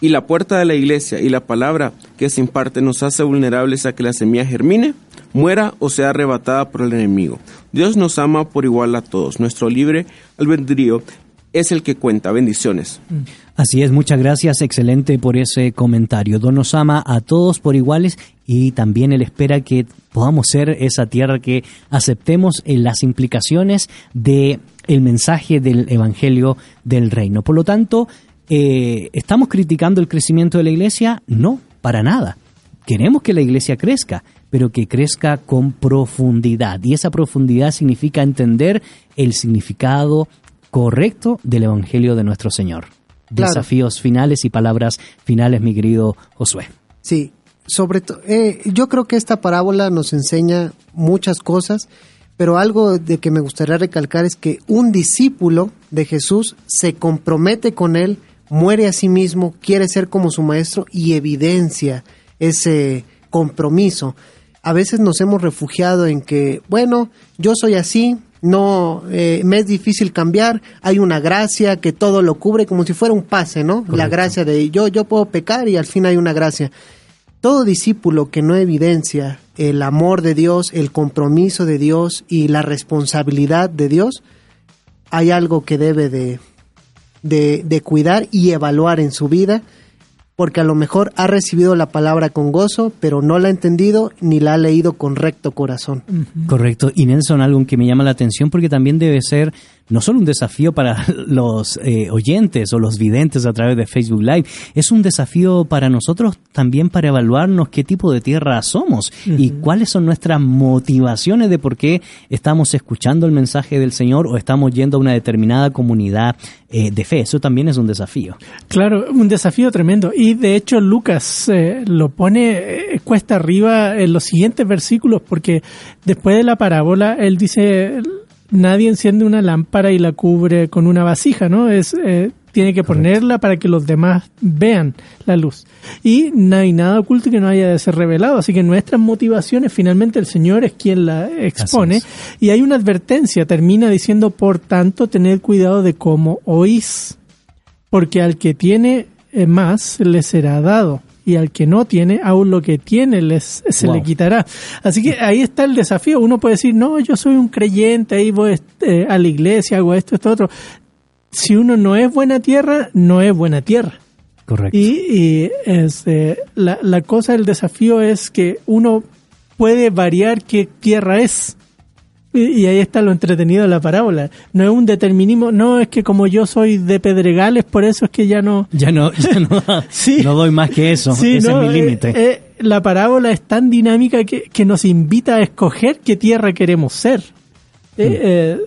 Y la puerta de la iglesia y la palabra que se imparte nos hace vulnerables a que la semilla germine, muera o sea arrebatada por el enemigo. Dios nos ama por igual a todos. Nuestro libre albedrío es el que cuenta. Bendiciones. Así es, muchas gracias, excelente por ese comentario. Dios nos ama a todos por iguales y también Él espera que podamos ser esa tierra que aceptemos las implicaciones de mensaje del Evangelio del Reino. Por lo tanto, eh, ¿estamos criticando el crecimiento de la iglesia? No, para nada. Queremos que la iglesia crezca, pero que crezca con profundidad. Y esa profundidad significa entender el significado correcto del Evangelio de nuestro Señor. Claro. Desafíos finales y palabras finales, mi querido Josué. Sí, sobre todo, yo creo que esta parábola nos enseña muchas cosas, pero algo de que me gustaría recalcar es que un discípulo de Jesús se compromete con él, muere a sí mismo, quiere ser como su maestro y evidencia ese compromiso. A veces nos hemos refugiado en que, bueno, yo soy así, no eh, me es difícil cambiar, hay una gracia que todo lo cubre como si fuera un pase, ¿no? La gracia de yo yo puedo pecar y al fin hay una gracia. Todo discípulo que no evidencia el amor de Dios, el compromiso de Dios y la responsabilidad de Dios, hay algo que debe de, de, de cuidar y evaluar en su vida porque a lo mejor ha recibido la palabra con gozo, pero no la ha entendido ni la ha leído con recto corazón. Correcto. Y Nelson, algo que me llama la atención porque también debe ser no solo un desafío para los eh, oyentes o los videntes a través de Facebook Live, es un desafío para nosotros también para evaluarnos qué tipo de tierra somos y cuáles son nuestras motivaciones de por qué estamos escuchando el mensaje del Señor o estamos yendo a una determinada comunidad eh, de fe. Eso también es un desafío. Claro, un desafío tremendo. Y de hecho Lucas eh, lo pone cuesta arriba en los siguientes versículos porque después de la parábola él dice nadie enciende una lámpara y la cubre con una vasija, ¿no? Es eh, tiene que ponerla para que los demás vean la luz. Y no hay nada oculto que no haya de ser revelado. Así que nuestras motivaciones, finalmente el Señor es quien la expone. Y hay una advertencia, termina diciendo, por tanto, tened cuidado de cómo oís. Porque al que tiene eh, más le será dado y al que no tiene, aún lo que tiene les, se Wow. le quitará. Así que ahí está el desafío. Uno puede decir, no, yo soy un creyente, ahí voy eh, a la iglesia, hago esto, esto, otro. Si uno no es buena tierra, no es buena tierra. Correcto. Y, y, este, la, la cosa, el desafío es que uno puede variar qué tierra es. Y, ahí está lo entretenido de la parábola. No es un determinismo, no es que como yo soy de Pedregales, por eso es que ya no, Ya no, ya no, Sí. no doy más que eso. Sí, Ese no, es mi eh, límite. eh, la parábola es tan dinámica que, que nos invita a escoger qué tierra queremos ser. Eh,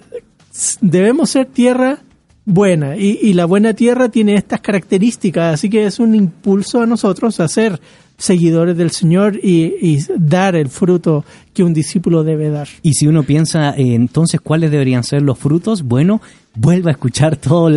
s- debemos ser tierra buena y, y la buena tierra tiene estas características, así que es un impulso a nosotros a ser seguidores del Señor y, y dar el fruto que un discípulo debe dar. Y si uno piensa, eh, entonces, ¿cuáles deberían ser los frutos? Bueno, vuelva a escuchar todos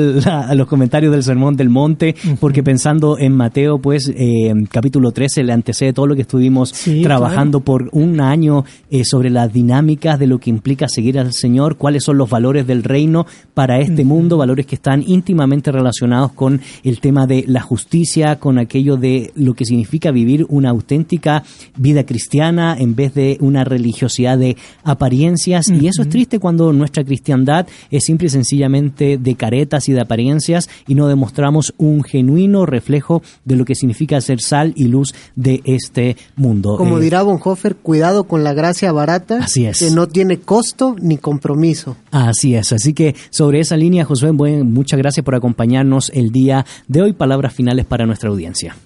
los comentarios del Sermón del Monte, porque pensando en Mateo, pues, eh, capítulo 13, le antecede todo lo que estuvimos Sí, trabajando por un año eh, sobre las dinámicas de lo que implica seguir al Señor, cuáles son los valores del reino para este mundo, valores que están íntimamente relacionados con el tema de la justicia, con aquello de lo que significa vivir una auténtica vida cristiana en vez de una religiosidad de apariencias. Y eso es triste cuando nuestra cristiandad es simple y sencillamente de caretas y de apariencias y no demostramos un genuino reflejo de lo que significa ser sal y luz de este mundo. Como Eh, dirá Bonhoeffer, cuidado con la gracia barata Así es. que no tiene costo ni compromiso. Así es, así que sobre esa línea, Josué, buen- muchas gracias por acompañarnos el día de hoy. Palabras finales para nuestra audiencia.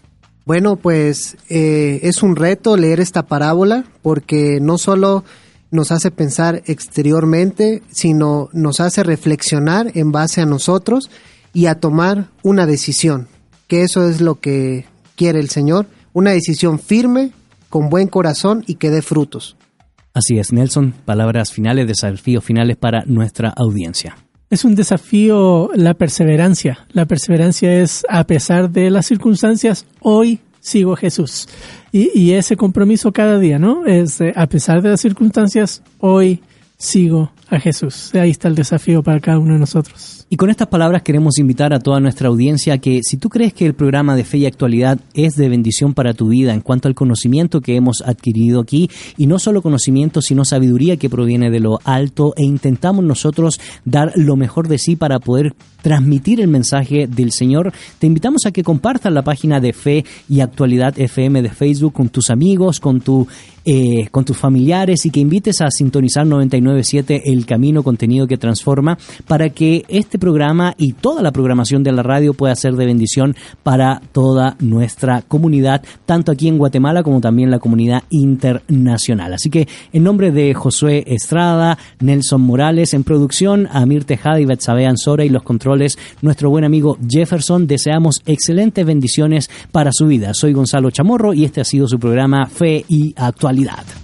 Bueno, pues eh, es un reto leer esta parábola porque no solo nos hace pensar exteriormente, sino nos hace reflexionar en base a nosotros y a tomar una decisión, que eso es lo que quiere el Señor, una decisión firme, con buen corazón y que dé frutos. Así es, Nelson, palabras finales, desafíos finales para nuestra audiencia. Es un desafío la perseverancia. La perseverancia es, a pesar de las circunstancias, hoy sigo a Jesús. Y, y ese compromiso cada día, ¿no? Es, eh, a pesar de las circunstancias, hoy sigo a Jesús. Ahí está el desafío para cada uno de nosotros. Y con estas palabras queremos invitar a toda nuestra audiencia que si tú crees que el programa de fe y actualidad es de bendición para tu vida en cuanto al conocimiento que hemos adquirido aquí, y no solo conocimiento, sino sabiduría que proviene de lo alto, e intentamos nosotros dar lo mejor de sí para poder transmitir el mensaje del Señor, te invitamos a que compartas la página de Fe y Actualidad FM de Facebook con tus amigos, con tu eh, con tus familiares y que invites a sintonizar 997 El Camino, contenido que transforma, para que este programa y toda la programación de la radio pueda ser de bendición para toda nuestra comunidad, tanto aquí en Guatemala como también la comunidad internacional. Así que en nombre de Josué Estrada, Nelson Morales en producción, Amir Tejada y Betsabe Ansora y los controles, nuestro buen amigo Jefferson, deseamos excelentes bendiciones para su vida. Soy Gonzalo Chamorro y este ha sido su programa Fe y Actualidad.